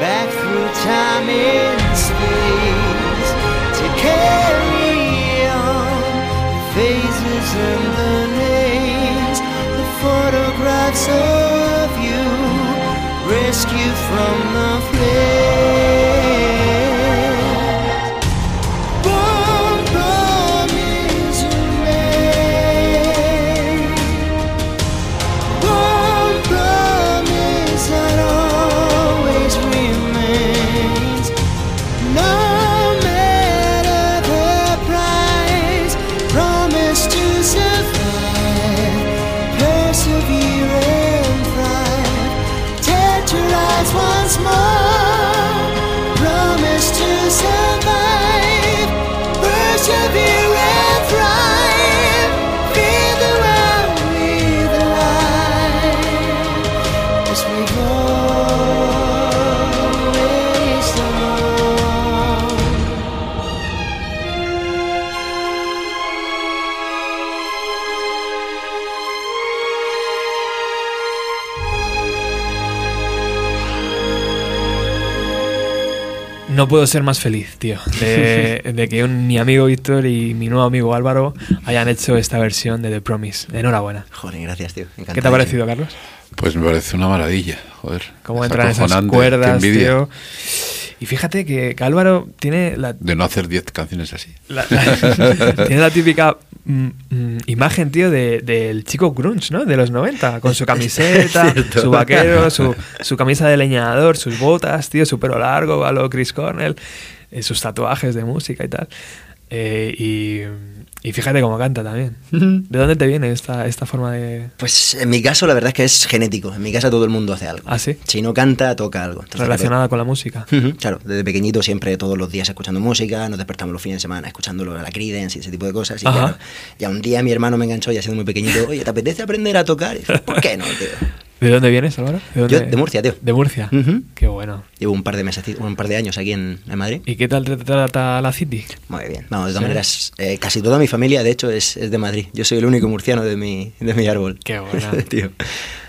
Back through time and space to carry on the phases and the names, the photographs of you, rescue from the No puedo ser más feliz, tío, de, de que un- mi amigo Víctor y mi nuevo amigo Álvaro hayan hecho esta versión de The Promise. Enhorabuena. Joder, gracias, tío. ¿Qué te ha parecido, Carlos? Pues me parece una maravilla, joder. Cómo Es entran esas cuerdas, tío. Y fíjate que, que Álvaro tiene la, De no hacer 10 canciones así. la- la- *laughs* tiene la típica mm, mm, imagen, tío, de- del chico grunge, ¿no? De los 90, con su *laughs* camiseta, su vaquero, su, su camisa de leñador, sus botas, tío, su pelo largo, a lo Chris Cornell, eh, sus tatuajes de música y tal. Eh, y, y fíjate cómo canta también. *laughs* ¿De dónde te viene esta, esta forma de...? Pues en mi caso la verdad es que es genético. En mi casa todo el mundo hace algo. ¿Ah, sí? Si no canta, toca algo. Entonces, relacionada con la música? claro, Claro, desde pequeñito siempre todos los días escuchando música, nos despertamos los fines de semana escuchando la Creedence y ese tipo de cosas. Y claro, ya un día mi hermano me enganchó, ya siendo muy pequeñito, oye, ¿te apetece aprender a tocar? Y dije, ¿por qué no, tío? ¿De dónde vienes, Álvaro? ¿De, dónde- Yo, de Murcia, tío. De Murcia. Qué bueno. Llevo un par de meses, un par de años aquí en, en Madrid. ¿Y qué tal te trata la City? Muy bien. Vamos, de todas Sí. maneras, eh, casi toda mi familia, de hecho, es, es de Madrid. Yo soy el único murciano de mi, de mi árbol. Qué buena. *laughs* tío.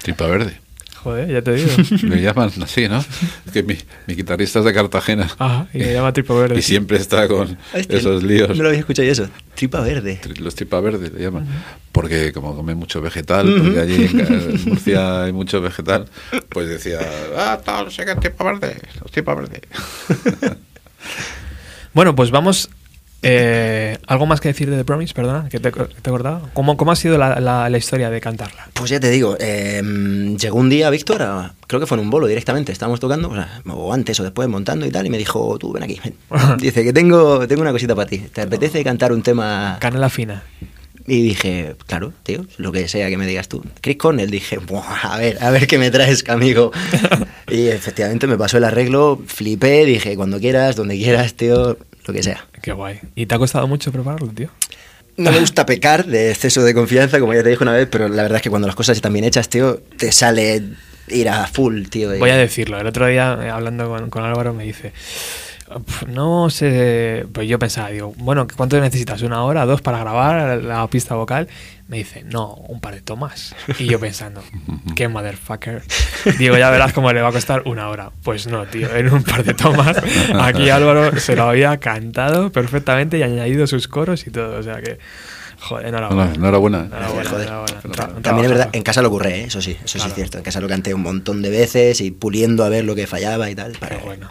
Tripa verde. Joder, ya te digo. *laughs* Me llaman así, ¿no? Es que mi, mi guitarrista es de Cartagena. Ajá, y le llama Tripo Verde. Y siempre está con Hostia, esos líos. No lo había escuchado yo eso. Tripa verde. Tri- Los tripa verde le llaman. Porque como come mucho vegetal, porque allí en *laughs* Murcia hay mucho vegetal, pues decía, ah, tal, no sé qué, tripa verde, los tripa verde. Bueno, pues vamos. Eh, ¿Algo más que decir de The Promise? Perdona, que te, que te he cortado. ¿Cómo, cómo ha sido la, la- la historia de cantarla? Pues ya te digo, eh, llegó un día Víctor, a- creo que fue en un bolo directamente, estábamos tocando, o, sea, o antes o después montando y tal, y me dijo, tú ven aquí, ven. *laughs* Dice que tengo, tengo una cosita para ti, ¿te apetece cantar un tema? Canela fina. Y dije, claro, tío, lo que sea que me digas tú. Chris Cornell, dije, "Buah, a ver, a ver qué me traes, amigo. *laughs* y efectivamente me pasó el arreglo, flipé, dije, cuando quieras, donde quieras, tío, lo que sea. Qué guay. ¿Y te ha costado mucho prepararlo, tío? No me gusta pecar de exceso de confianza, como ya te dije una vez, pero la verdad es que cuando las cosas están bien hechas, tío, te sale ir a full, tío. y- Voy a decirlo. El otro día, eh, hablando con, con Álvaro, me dice: No sé, pues yo pensaba, digo, bueno, ¿cuánto necesitas? ¿Una hora, dos para grabar la pista vocal? Me dice, no, un par de tomas. Y yo pensando, qué motherfucker. Digo, ya verás cómo le va a costar una hora. Pues no, tío, en un par de tomas. Aquí Álvaro se lo había cantado perfectamente y añadido sus coros y todo. O sea que, joder, enhorabuena. Enhorabuena. Enhorabuena, Joder. enhorabuena. También es verdad, en casa lo ocurre, ¿eh? eso sí, eso sí Claro. es cierto. En casa lo canté un montón de veces y puliendo a ver lo que fallaba y tal. para- Qué bueno.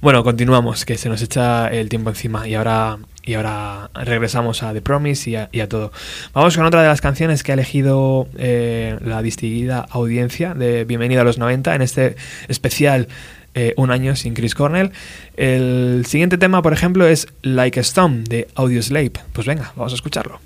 Bueno, continuamos, que se nos echa el tiempo encima y ahora, y ahora regresamos a The Promise y a, todo. Vamos con otra de las canciones que ha elegido eh, la distinguida audiencia de Bienvenido a los 90 en este especial eh, Un año sin Chris Cornell. El siguiente tema, por ejemplo, es Like a Stone de Audioslave. Pues venga, vamos a escucharlo.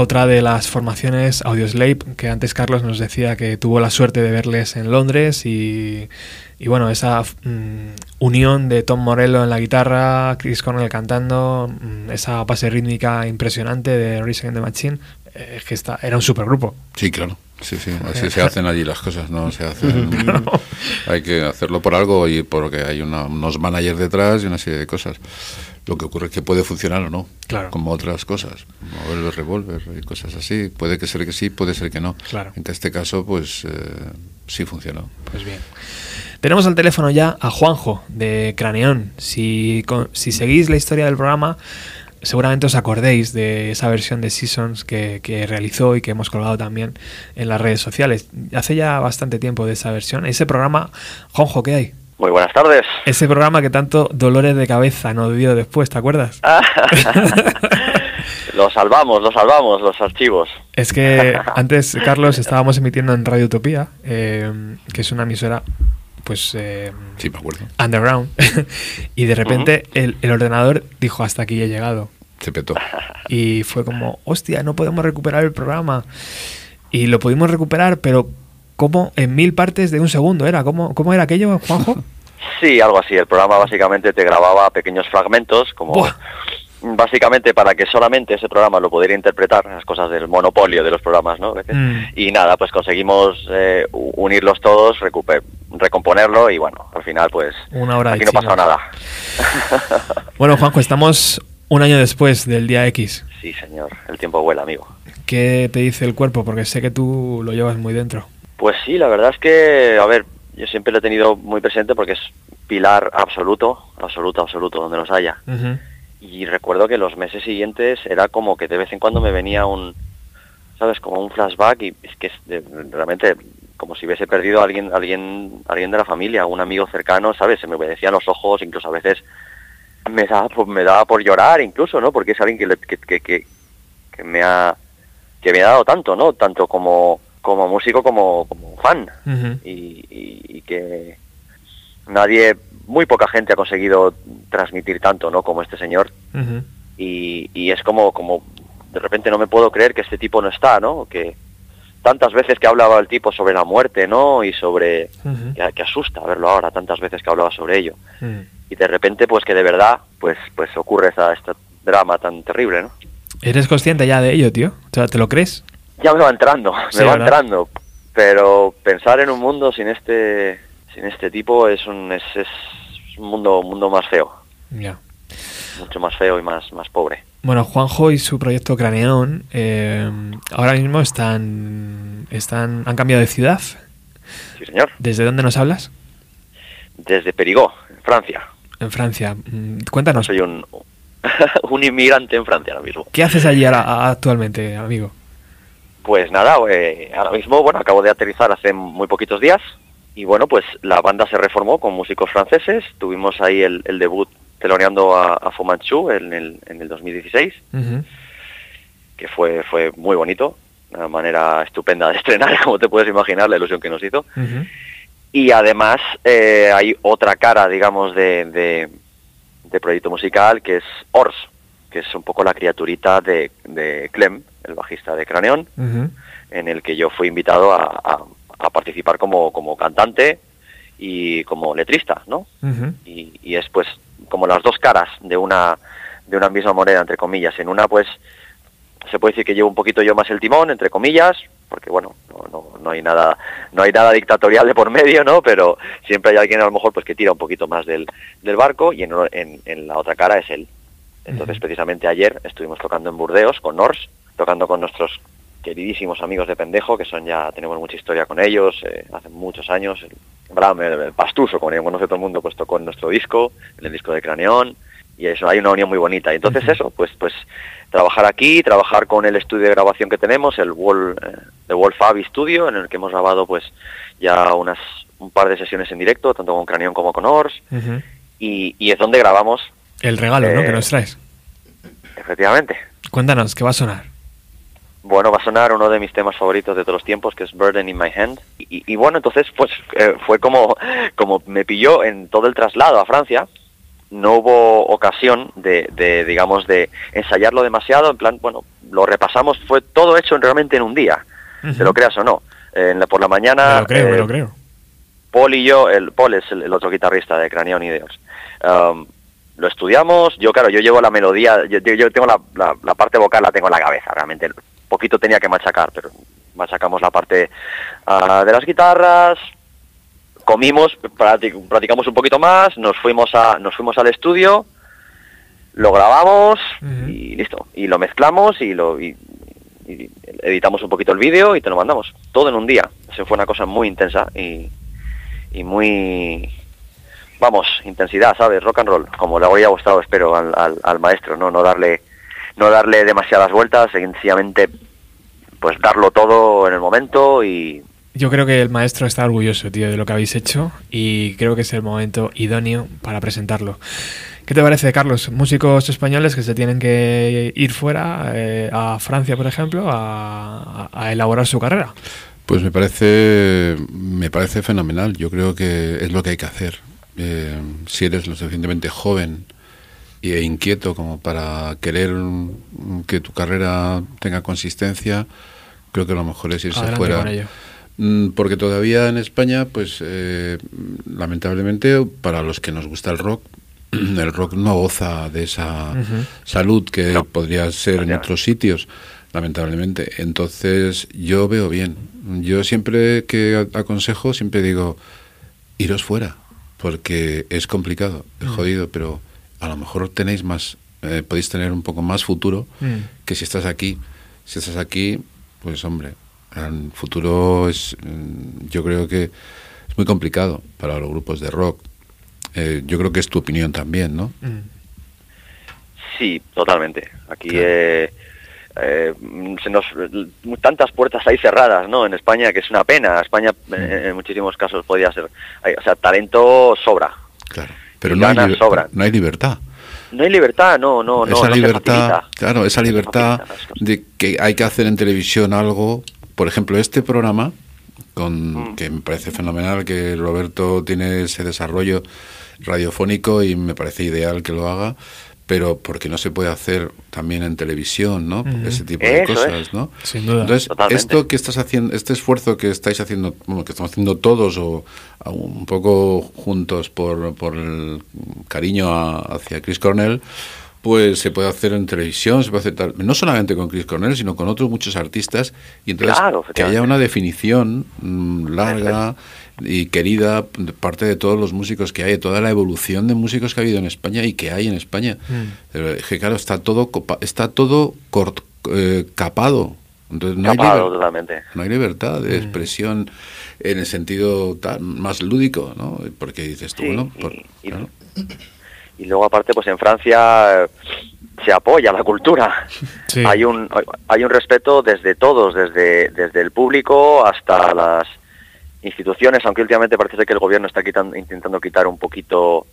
Otra de las formaciones Audioslave que antes Carlos nos decía que tuvo la suerte de verles en Londres y, y bueno, esa mm, unión de Tom Morello en la guitarra, Chris Cornell cantando, mm, esa base rítmica impresionante de Rise Against the Machine, eh, que está, era un supergrupo. Sí, claro. Sí, sí, así *laughs* se hacen allí las cosas, no se hacen. *laughs* Hay que hacerlo por algo y porque hay una- unos managers detrás y una serie de cosas. Lo que ocurre es que puede funcionar o no, Claro. como otras cosas, mover el revólver y cosas así. Puede que ser que sí, puede ser que no. Claro. En este caso, pues eh, sí funcionó. Pues bien. Tenemos al teléfono ya a Juanjo de Craneón. Si, si seguís la historia del programa, seguramente os acordéis de esa versión de Seasons que, que realizó y que hemos colgado también en las redes sociales. Hace ya bastante tiempo de esa versión. Ese programa, Juanjo, ¿qué hay? Muy buenas tardes. Ese programa que tanto dolores de cabeza nos dio después, ¿te acuerdas? *laughs* lo salvamos, lo salvamos, los archivos. Es que *laughs* antes, Carlos, estábamos emitiendo en Radio Utopía, eh, que es una emisora, pues, eh, Sí, me acuerdo. underground, *laughs* y de repente el, el ordenador dijo hasta aquí he llegado. Se petó. Y fue como, hostia, no podemos recuperar el programa. Y lo pudimos recuperar, pero ¿cómo? En mil partes de un segundo era. ¿Cómo, cómo era aquello, Juanjo? *laughs* Sí, algo así. El programa básicamente te grababa pequeños fragmentos, como Buah. básicamente para que solamente ese programa lo pudiera interpretar, las cosas del monopolio de los programas, ¿no? Mm. Y nada, pues conseguimos eh, unirlos todos, recomponerlo y bueno, al final pues Una hora aquí no pasó nada. *laughs* Bueno, Juanjo, estamos un año después del día X. sí, señor, el tiempo vuela, amigo. ¿Qué te dice el cuerpo? Porque sé que tú lo llevas muy dentro. Pues sí, la verdad es que, a ver, yo siempre lo he tenido muy presente porque es pilar absoluto, absoluto, absoluto, donde los haya. Y recuerdo que los meses siguientes era como que de vez en cuando me venía un, ¿sabes? Como un flashback y es que es de- realmente como si hubiese perdido a alguien, alguien, alguien de la familia, un amigo cercano, ¿sabes? Se me obedecían los ojos, incluso a veces me daba, por- me daba por llorar incluso, ¿no? Porque es alguien que, le- que, que, que, que me ha que me ha dado tanto, ¿no? Tanto como, como músico como, como fan y, y- y que nadie, muy poca gente ha conseguido transmitir tanto, ¿no? Como este señor y, y es como, como de repente no me puedo creer que este tipo no está, ¿no? Que tantas veces que hablaba el tipo sobre la muerte, ¿no? Y sobre que, que asusta verlo ahora, tantas veces que hablaba sobre ello y de repente pues que de verdad pues pues ocurre esta, este drama tan terrible, ¿no? ¿Eres consciente ya de ello, tío? O sea, ¿te lo crees? Ya me va entrando, Sí, me va ¿verdad? entrando, pero pensar en un mundo sin este sin este tipo es un es, es un mundo un mundo más feo, Ya. mucho más feo y más más pobre. Bueno, Juanjo y su proyecto Craneón eh, ahora mismo están, están han cambiado de ciudad. Sí, señor. ¿Desde dónde nos hablas? Desde Perigó, en Francia. En Francia. Mm, Cuéntanos, Soy un *laughs* un inmigrante en Francia ahora mismo. ¿qué haces allí ahora- actualmente, amigo? Pues nada, eh, ahora mismo, bueno, acabo de aterrizar hace muy poquitos días y bueno, pues la banda se reformó con músicos franceses. Tuvimos ahí el, el debut teloneando a, a Fu Manchu en el, en el 2016, Ujú. que fue, fue muy bonito, una manera estupenda de *laughs* estrenar, como te puedes imaginar, la ilusión que nos hizo. Y además eh, hay otra cara, digamos, de, de, de proyecto musical que es Ors, que es un poco la criaturita de, de Clem, el bajista de Craneón, en el que yo fui invitado a, a- a participar como, como cantante y como letrista, ¿no? Y, y es pues como las dos caras de una de una misma moneda, entre comillas. En una pues se puede decir que llevo un poquito yo más el timón, entre comillas, porque bueno, no, no, no hay nada no hay nada dictatorial de por medio, ¿no? Pero siempre hay alguien a lo mejor pues que tira un poquito más del, del barco y en, en, en la otra cara es él. Entonces precisamente ayer estuvimos tocando en Burdeos con Nors, tocando con nuestros queridísimos amigos de Pendejo, que son ya, tenemos mucha historia con ellos, eh, hace muchos años, el, Bram, el, el Pastuso, como le conoce todo el mundo, pues tocó en nuestro disco, en el disco de Craneón, y eso, hay una unión muy bonita. Y entonces eso, pues pues trabajar aquí, trabajar con el estudio de grabación que tenemos, el Wall, eh, The Wall Fabi Studio, en el que hemos grabado pues ya unas un par de sesiones en directo, tanto con Craneón como con Ors, y, y es donde grabamos, El regalo, ¿no? Eh, Que nos traes. efectivamente. Cuéntanos, ¿qué va a sonar? Bueno, va a sonar uno de mis temas favoritos de todos los tiempos, que es Burden in My Hand. Y, y bueno, entonces, pues eh, fue como, como me pilló en todo el traslado a Francia, no hubo ocasión de, de, digamos, de ensayarlo demasiado, en plan, bueno, lo repasamos, fue todo hecho realmente en un día, te lo creas o no. En la- por la mañana... Me lo creo, me eh, lo creo. Paul y yo, el, Paul es el, el otro guitarrista de Cranion Ideas. Um, lo estudiamos, yo claro, yo llevo la melodía, yo, yo- tengo la, la- la parte vocal, la tengo en la cabeza, realmente. Poquito tenía que machacar, pero machacamos la parte ah, de las guitarras, comimos, practic- practicamos un poquito más, nos fuimos a, nos fuimos al estudio, lo grabamos y listo. Y lo mezclamos y lo y- y editamos un poquito el vídeo y te lo mandamos. Todo en un día. Eso fue una cosa muy intensa y, y muy vamos, intensidad, ¿sabes? Rock and roll, como le habría gustado, espero, al, al, al maestro, ¿no? No darle, no darle demasiadas vueltas, sencillamente pues darlo todo en el momento y Yo creo que el maestro está orgulloso, tío, de lo que habéis hecho y creo que es el momento idóneo para presentarlo. ¿Qué te parece, Carlos? Músicos españoles que se tienen que ir fuera, eh, a Francia, por ejemplo, a, a- a elaborar su carrera. Pues me parece, me parece fenomenal. Yo creo que es lo que hay que hacer. Eh, si eres lo suficientemente joven e inquieto como para querer que tu carrera tenga consistencia, creo que lo mejor es irse Adelante fuera. con ello. Mm, Porque todavía en España, pues eh, lamentablemente, para los que nos gusta el rock, *clears throat* el rock no goza de esa salud que No. podría ser en otros sitios, lamentablemente. Entonces, yo veo bien. Yo siempre que aconsejo, siempre digo, iros fuera, porque es complicado, es Mm. jodido, pero a lo mejor tenéis más, eh, podéis tener un poco más futuro Mm. que si estás aquí. Si estás aquí, pues hombre, el futuro es, mm, yo creo que es muy complicado para los grupos de rock. Eh, yo creo que es tu opinión también, ¿no? Mm. Sí, totalmente. Aquí Claro. eh, eh, se nos tantas puertas hay cerradas, ¿no? En España que es una pena. España eh, en muchísimos casos podría ser, hay- o sea, talento sobra. Claro. Pero no hay, sobran. no hay libertad. No hay libertad, no, no, no. esa no se libertad, facilita. claro, esa No libertad de que hay que hacer en televisión algo. Por ejemplo, este programa, con Mm. que me parece fenomenal que Roberto tiene ese desarrollo radiofónico y me parece ideal que lo haga, pero porque no se puede hacer también en televisión, ¿no? Ese tipo de Eso cosas, es. ¿no? Sin duda. Entonces, Totalmente. esto que estás haciendo, este esfuerzo que estáis haciendo, bueno, que estamos haciendo todos o a- un poco juntos por, por el cariño a- hacia Chris Cornell, pues se puede hacer en televisión, se puede hacer tal- no solamente con Chris Cornell, sino con otros muchos artistas, y entonces Claro, que haya una definición mm, larga y querida de parte de todos los músicos que hay, de toda la evolución de músicos que ha habido en España y que hay en España. Mm. Pero es que claro, está todo está todo cort- eh, capado. Entonces no hay, Capado liber- totalmente. no hay libertad Mm. de expresión en el sentido más lúdico, ¿no? Porque dices tú, Sí, bueno, y- por- y- claro. Y luego aparte, pues en Francia eh, se apoya la cultura. Sí. Hay un hay un respeto desde todos, desde desde el público hasta las instituciones, aunque últimamente parece ser que el gobierno está quitan- intentando quitar un poquito,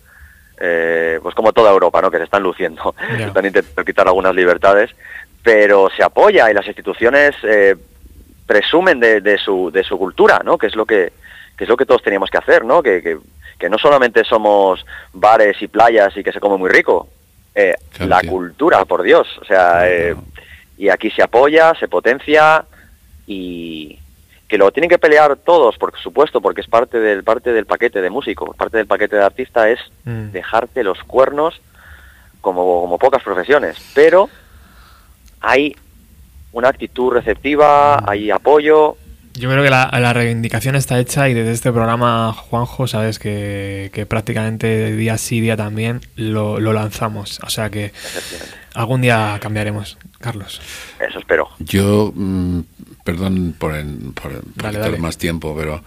eh, pues como toda Europa, ¿no? Que se están luciendo, *laughs* están intentando quitar algunas libertades, pero se apoya y las instituciones eh, presumen de, de su de su cultura, ¿no? Que es lo que que es lo que todos teníamos que hacer, ¿no? Que, que, que no solamente somos bares y playas y que se come muy rico, eh, Claro, la tío. cultura, por Dios, o sea, eh, claro. y aquí se apoya, se potencia y que lo tienen que pelear todos, por supuesto, porque es parte del parte del paquete de músico, parte del paquete de artista es Mm. dejarte los cuernos como, como pocas profesiones, pero hay una actitud receptiva, hay apoyo, Yo creo que la, la reivindicación está hecha y desde este programa, Juanjo, sabes que, que prácticamente día sí, día también lo, lo lanzamos. O sea que algún día cambiaremos, Carlos. Eso espero. Yo, mm, perdón por, en- por, por Dale, quitar dale. más tiempo, pero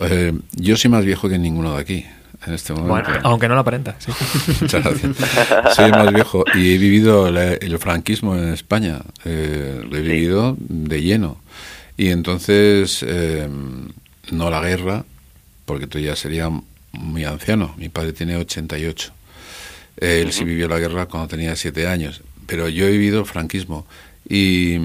eh, yo soy más viejo que ninguno de aquí en este momento. Bueno, *laughs* aunque no lo aparenta, sí. *laughs* Muchas gracias. Soy más viejo y he vivido el franquismo en España. eh, lo he vivido de lleno. Y entonces, eh, no la guerra, porque tú ya sería muy anciano. Mi padre tiene 88. Él sí vivió la guerra cuando tenía 7 años. Pero yo he vivido el franquismo. Y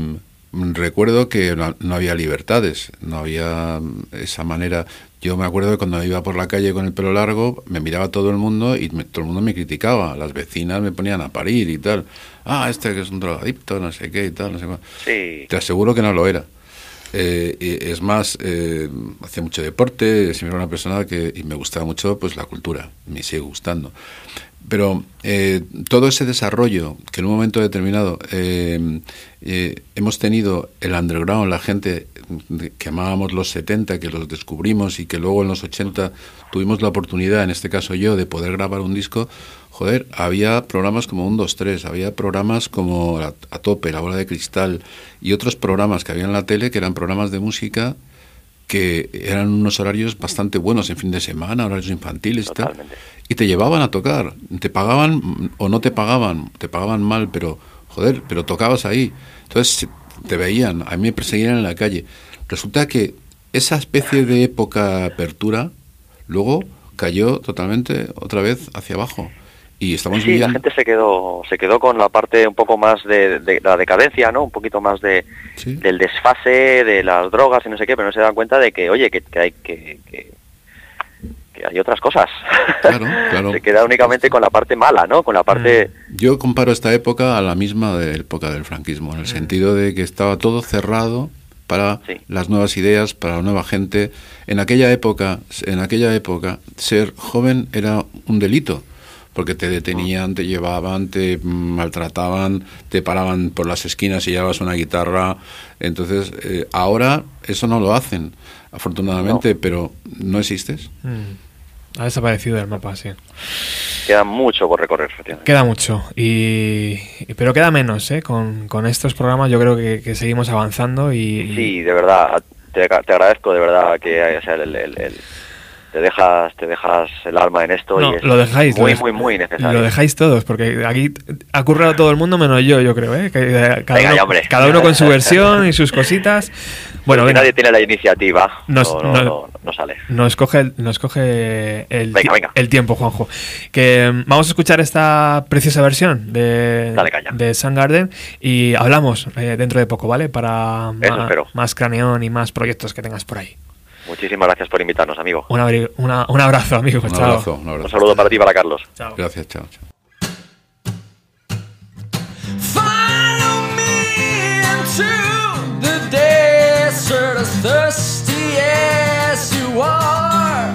recuerdo que no, no había libertades, no había esa manera. Yo me acuerdo que cuando iba por la calle con el pelo largo, me miraba todo el mundo y me- todo el mundo me criticaba. Las vecinas me ponían a parir y tal. Ah, este que es un drogadicto, no sé qué y tal, no sé cuál. Sí. Te aseguro que no lo era. Eh, es más, eh, hacía mucho deporte, siempre era una persona que y me gustaba mucho pues la cultura, me sigue gustando. Pero eh, todo ese desarrollo que en un momento determinado eh, hemos tenido el underground, la gente que amábamos los 70, que los descubrimos y que luego en los 80 tuvimos la oportunidad, en este caso yo, de poder grabar un disco, joder, había programas como un 2, 3, había programas como a, a tope, La Bola de Cristal y otros programas que había en la tele que eran programas de música que eran unos horarios bastante buenos en fin de semana, horarios infantiles y tal, y te llevaban a tocar, te pagaban o no te pagaban, te pagaban mal, pero joder, pero tocabas ahí. Entonces te veían, a mí me perseguían en la calle. Resulta que esa especie de época apertura luego cayó totalmente otra vez hacia abajo. Y estamos Sí, la gente se quedó se quedó con la parte un poco más de, de la decadencia, ¿no? Un poquito más de Sí. del desfase de las drogas y no sé qué, pero no se dan cuenta de que, oye, que, que hay que, que, que hay otras cosas. Claro, *laughs* claro. se queda únicamente con la parte mala, ¿no? Con la parte Yo comparo esta época a la misma de época del franquismo, en el sentido de que estaba todo cerrado para Sí. las nuevas ideas, para la nueva gente. En aquella época, en aquella época, ser joven era un delito, porque te detenían, te llevaban, te mm, maltrataban, te paraban por las esquinas y llevabas una guitarra. Entonces, eh, ahora eso no lo hacen, afortunadamente, pero no existes. Mm. Ha desaparecido del mapa, sí. queda mucho por recorrer. efectivamente. Queda mucho, y, y- pero queda menos, ¿eh? Con, con estos programas yo creo que, que seguimos avanzando y... y- Sí, de verdad, te, te agradezco de verdad que o sea, el- el- el- te dejas te dejas el alma en esto No, y es lo dejáis. muy lo dej- muy muy necesario. Lo dejáis todos, porque aquí ha currado todo el mundo menos yo, yo creo, ¿eh? Que, eh, cada, Venga, uno, ya, hombre. cada uno con su *laughs* versión y sus cositas. Bueno, venga, nadie tiene la iniciativa, Nos- no, no, no- no- sale. nos coge, el- nos coge el, Venga, ti- venga. el tiempo, Juanjo. Que mm, vamos a escuchar esta preciosa versión de, de Sun Garden y hablamos eh, dentro de poco, ¿vale? Para Eso ma- espero. más craneón y más proyectos que tengas por ahí. Muchísimas gracias por invitarnos, amigo. Un, abri- una- un abrazo, amigo. Un Chao. abrazo, un abrazo. Un saludo para ti y para Carlos. Chao. Gracias, chao, chao. Desert as thirsty as you are.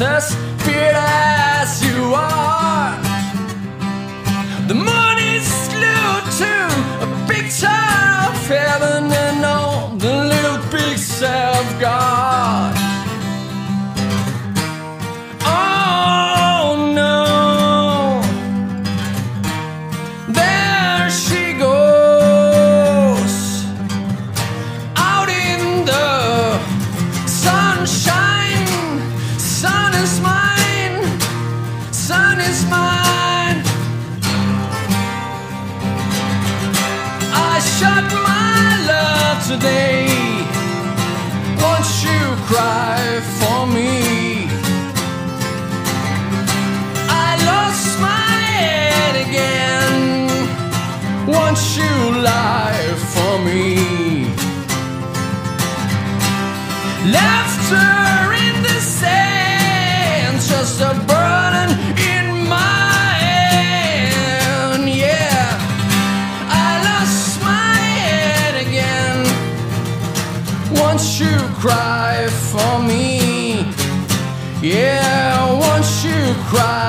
as fearless you are. The moon is glued to a picture of heaven and all the little pieces have gone. cry.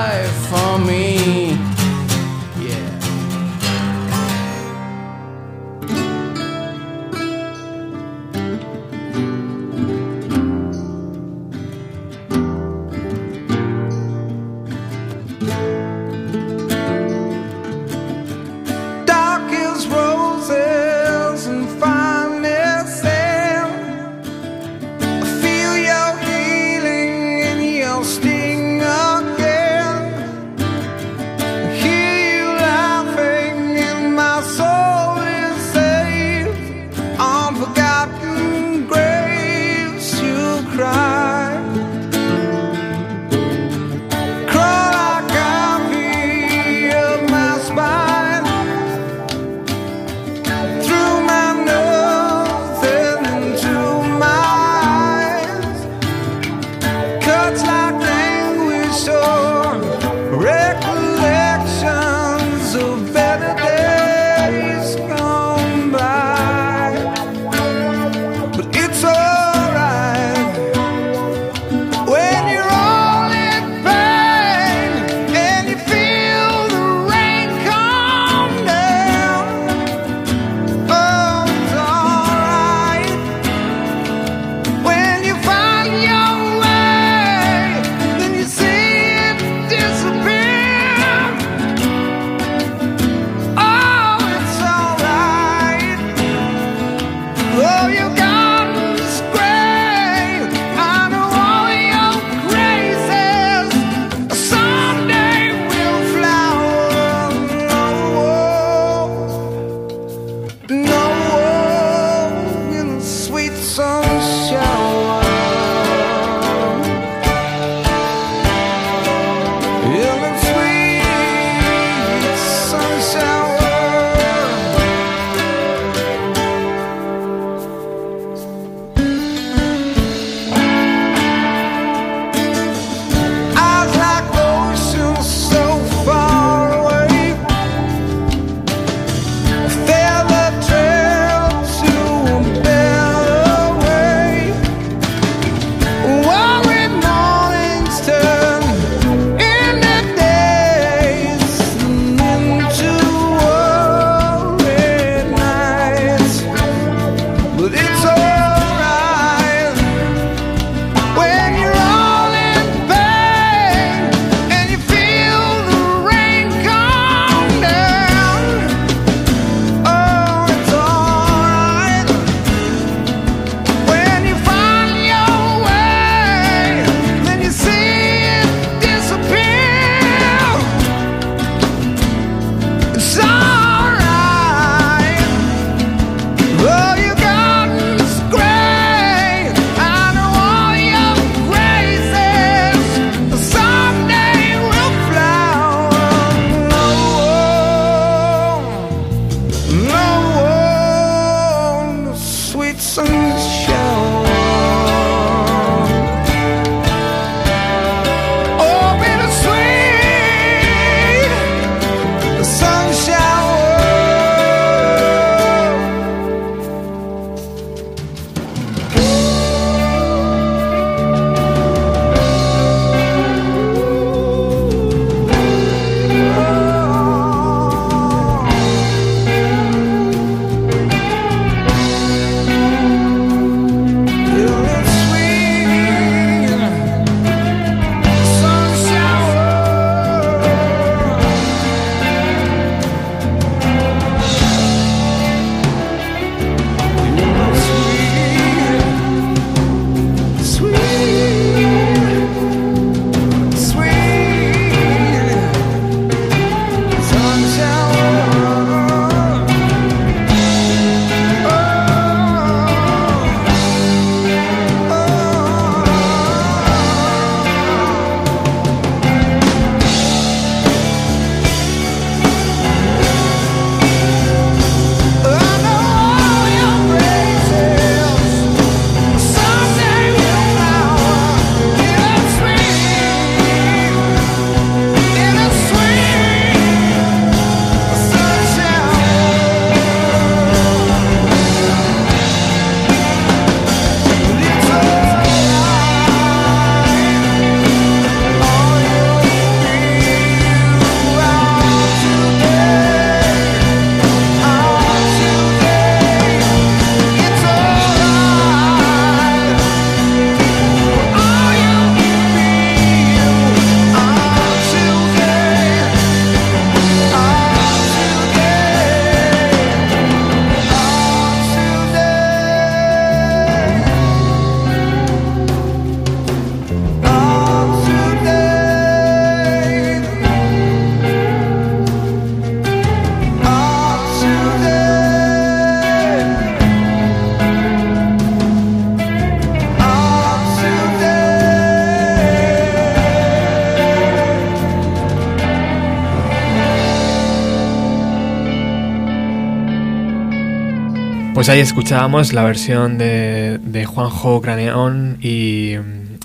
Pues ahí escuchábamos la versión de, Juanjo Craneón y,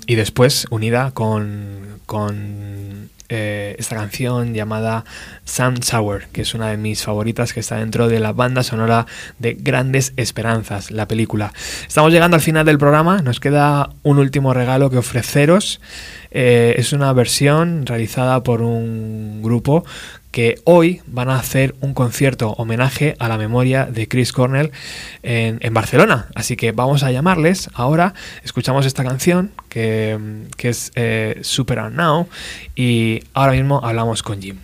después unida con, con eh, esta canción llamada Sun Sour, que es una de mis favoritas que está dentro de la banda sonora de Grandes Esperanzas, la película. Estamos llegando al final del programa, nos queda un último regalo que ofreceros. Eh, es una versión realizada por un grupo que hoy van a hacer un concierto homenaje a la memoria de Chris Cornell en, Barcelona. Así que vamos a llamarles ahora, escuchamos esta canción que, es eh, Super Now y ahora mismo hablamos con Jim.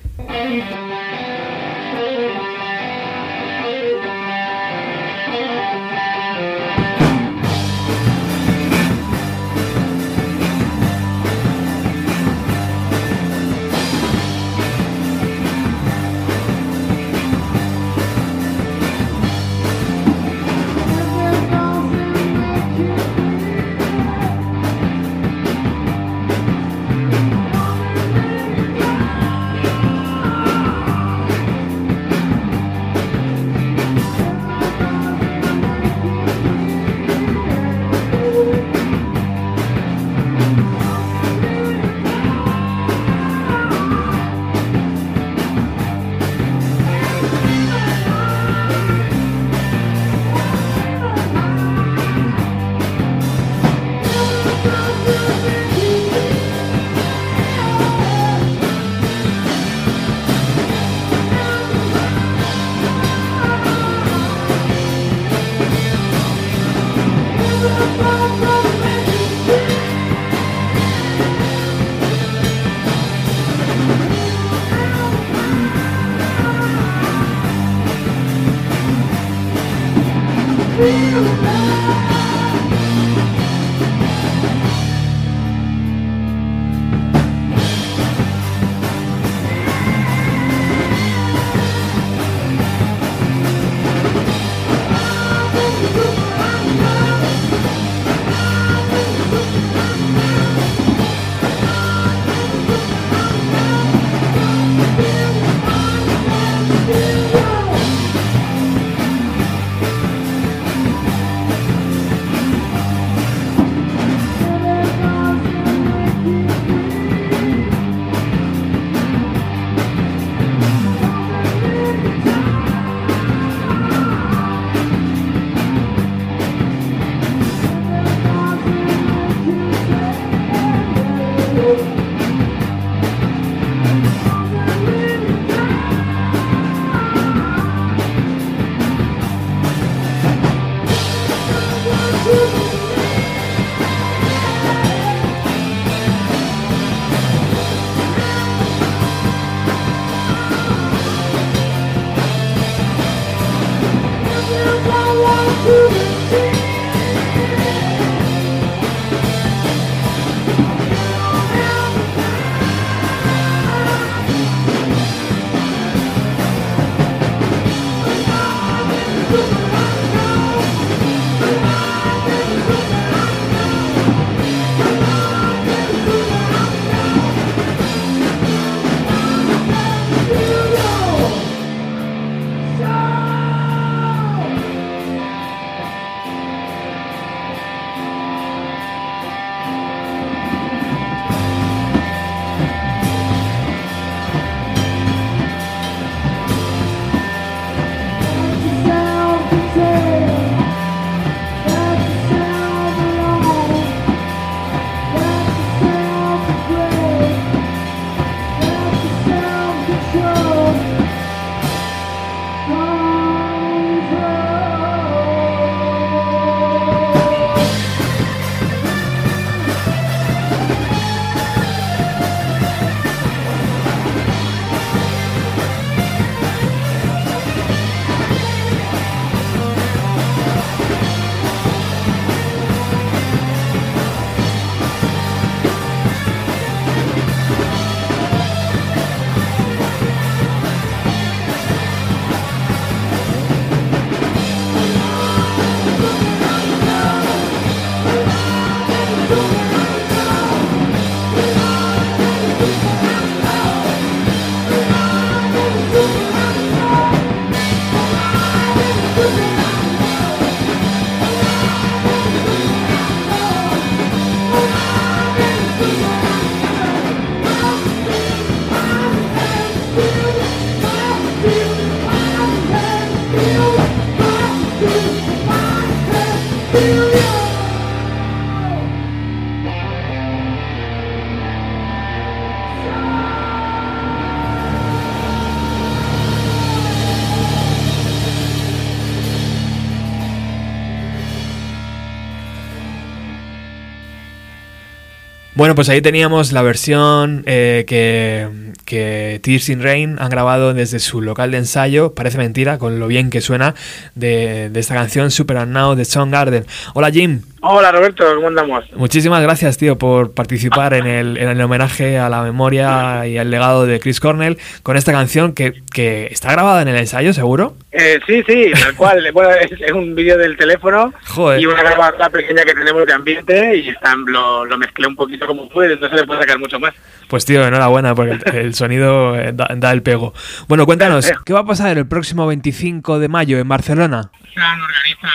Bueno, pues ahí teníamos la versión eh, que, que Tears in Rain han grabado desde su local de ensayo, parece mentira, con lo bien que suena, de, de esta canción Super Now de Soundgarden. Hola Jim. Hola Roberto, ¿cómo andamos? Muchísimas gracias, tío, por participar en el, en el homenaje a la memoria y al legado de Chris Cornell con esta canción que, que está grabada en el ensayo, seguro. Eh, sí, sí, tal cual. *laughs* Bueno, es, es un vídeo del teléfono Joder. y una grabadora pequeña que tenemos de ambiente y están, lo, lo mezclé un poquito como pude, entonces le puedo sacar mucho más. Pues tío, enhorabuena, porque el, el sonido eh, da, da el pego. Bueno, cuéntanos, ¿qué va a pasar el próximo 25 de mayo en Barcelona? San organiza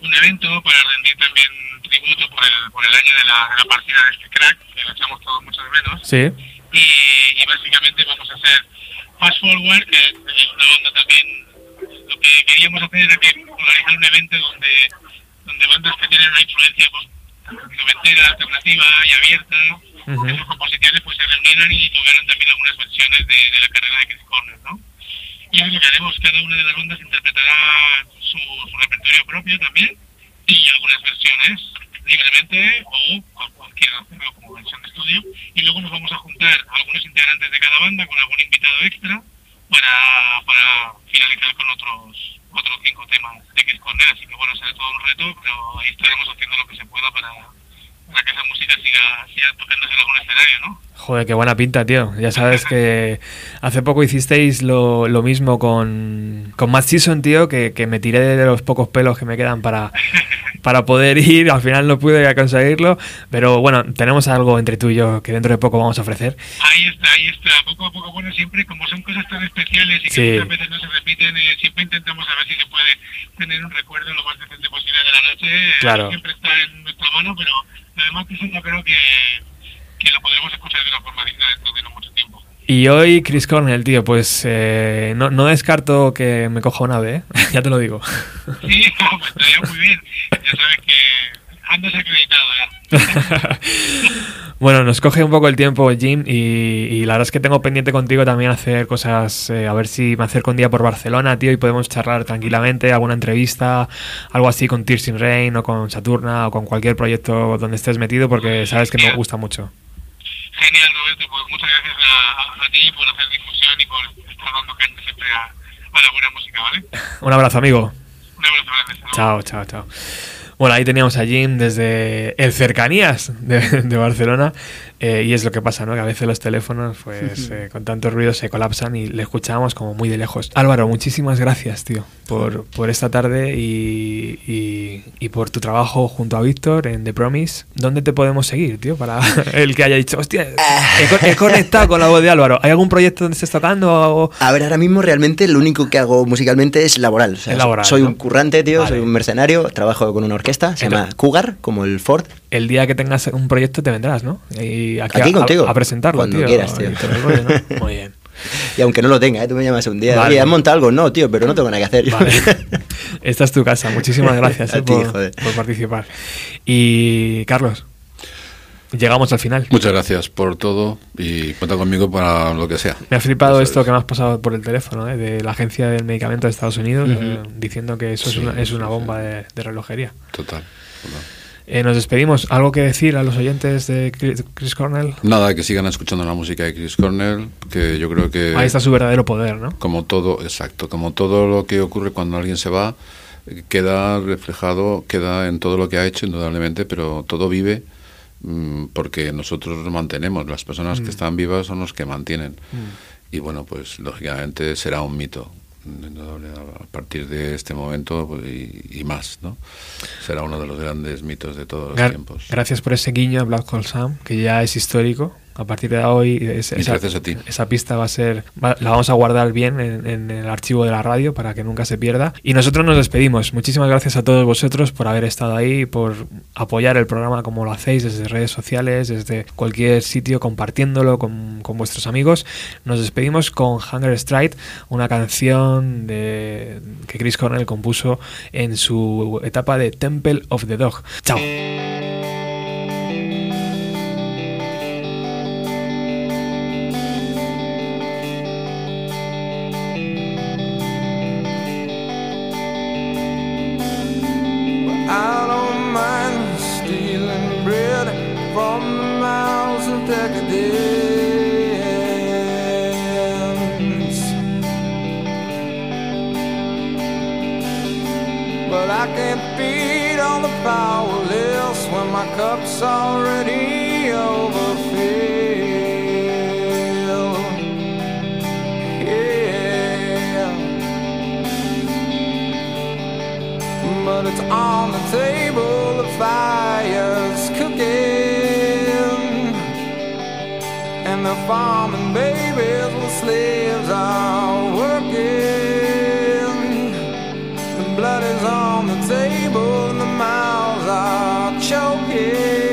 un evento para rendir también tributo por el, por el año de la, de la partida de este crack, que lo echamos todos muchos menos. Sí. y, y básicamente vamos a hacer Fast Forward, que es una banda también. Lo que queríamos hacer era que organizar un evento donde, donde bandas que tienen una influencia pues, noventera, alternativa y abierta, Ujú. en sus composiciones pues se reunieran y tuvieran también algunas versiones de, de la carrera de Chris Cornell, ¿no? Y es lo cada una de las bandas interpretará su, su repertorio propio también y algunas versiones libremente o con cualquier hacerlo como versión de estudio. Y luego nos vamos a juntar algunos integrantes de cada banda con algún invitado extra para, para finalizar con otros otros cinco temas de Chris Cornell, así que bueno, será todo un reto, pero ahí estaremos haciendo lo que se pueda para, para que esa música siga, siga tocándose en algún escenario, ¿no? Joder, qué buena pinta, tío. Ya sabes que hace poco hicisteis lo, lo mismo con, con Matt Season, tío, que, que me tiré de los pocos pelos que me quedan para, para poder ir. Al final no pude conseguirlo, pero bueno, tenemos algo entre tú y yo que dentro de poco vamos a ofrecer. Ahí está, ahí está, poco a poco, bueno, siempre como son cosas tan especiales y que Sí. muchas veces no se repiten, eh, siempre intentamos a ver si se puede tener un recuerdo lo más decente posible de la noche. Claro. Siempre está en nuestra mano, pero además que yo creo que, que lo podremos escuchar de una forma digna dentro de no mucho. Y hoy Chris Cornell, tío, pues eh, no, no descarto que me coja una ave, ¿eh? *laughs* ya te lo digo. *laughs* *laughs* Sí, no, pues estaría muy bien. Ya sabes que andas acreditado ya. Bueno, nos coge un poco el tiempo, Jim, y, y la verdad es que tengo pendiente contigo también hacer cosas, eh, a ver si me acerco un día por Barcelona, tío, y podemos charlar tranquilamente, alguna entrevista, algo así con Tears in Rain o con Saturna o con cualquier proyecto donde estés metido, porque sabes que me gusta mucho. Genial, Roberto, pues muchas gracias a, ti por hacer difusión y por estar dando caña siempre a, a la buena música, ¿vale? *laughs* Un abrazo, amigo. Un abrazo luego. Chao, chao, chao. Bueno, ahí teníamos a Jim desde el cercanías de, de Barcelona eh, y es lo que pasa, ¿no? Que a veces los teléfonos, pues eh, con tanto ruido se colapsan y le escuchábamos como muy de lejos. Álvaro, muchísimas gracias, tío, por, por esta tarde y, y- y por tu trabajo junto a Víctor en The Promise. ¿Dónde te podemos seguir, tío? Para *laughs* el que haya dicho, hostia, he, co- he conectado con la voz de Álvaro. ¿Hay algún proyecto donde estés tocando? o- A ver, ahora mismo realmente lo único que hago musicalmente es laboral. O sea, Es laboral, soy ¿no? un currante, tío, Vale. soy un mercenario, trabajo con una orquesta, se Entonces- llama Cougar, como el Ford. El día que tengas un proyecto te vendrás, ¿no? Y aquí, Aquí a, contigo. A, presentarlo, Cuando tío. quieras, tío. *laughs* Muy bien. Y aunque no lo tenga, ¿eh? tú me llamas un día. Vale. Oye, ¿has montado algo? No, tío, pero no tengo nada que hacer. Vale. *laughs* Esta es tu casa. Muchísimas *laughs* gracias A eh, ti, por, por participar. Y Carlos, llegamos al final. Muchas gracias por todo y cuenta conmigo para lo que sea. Me ha flipado esto que me has pasado por el teléfono, ¿eh? de la Agencia del Medicamento de Estados Unidos, eh, diciendo que eso Sí, es una, es una sí. bomba de, de relojería. Total. total. Eh, nos despedimos. ¿Algo que decir a los oyentes de Chris Cornell? Nada, que sigan escuchando la música de Chris Cornell, que yo creo que... Ahí está su verdadero poder, ¿no? Como todo, exacto, como todo lo que ocurre cuando alguien se va, eh, queda reflejado, queda en todo lo que ha hecho, indudablemente, pero todo vive porque nosotros lo mantenemos, las personas que están vivas son los que mantienen. Y bueno, pues lógicamente será un mito, a partir de este momento pues, y, y más, ¿no? Será uno de los grandes mitos de todos los tiempos. Gracias por ese guiño a Black Hole Sam, que ya es histórico. A partir de hoy, es- esa, pista va a ser, va- la vamos a guardar bien en, en el archivo de la radio para que nunca se pierda. Y nosotros nos despedimos. Muchísimas gracias a todos vosotros por haber estado ahí, por apoyar el programa como lo hacéis desde redes sociales, desde cualquier sitio, compartiéndolo con, con vuestros amigos. Nos despedimos con Hunger Strike, una canción de, que Chris Cornell compuso en su etapa de Temple of the Dog. Chao. Powerless when my cup's already overfilled. Yeah. But it's on the table, the fire's cooking. And the farming babies with slaves are talk show here.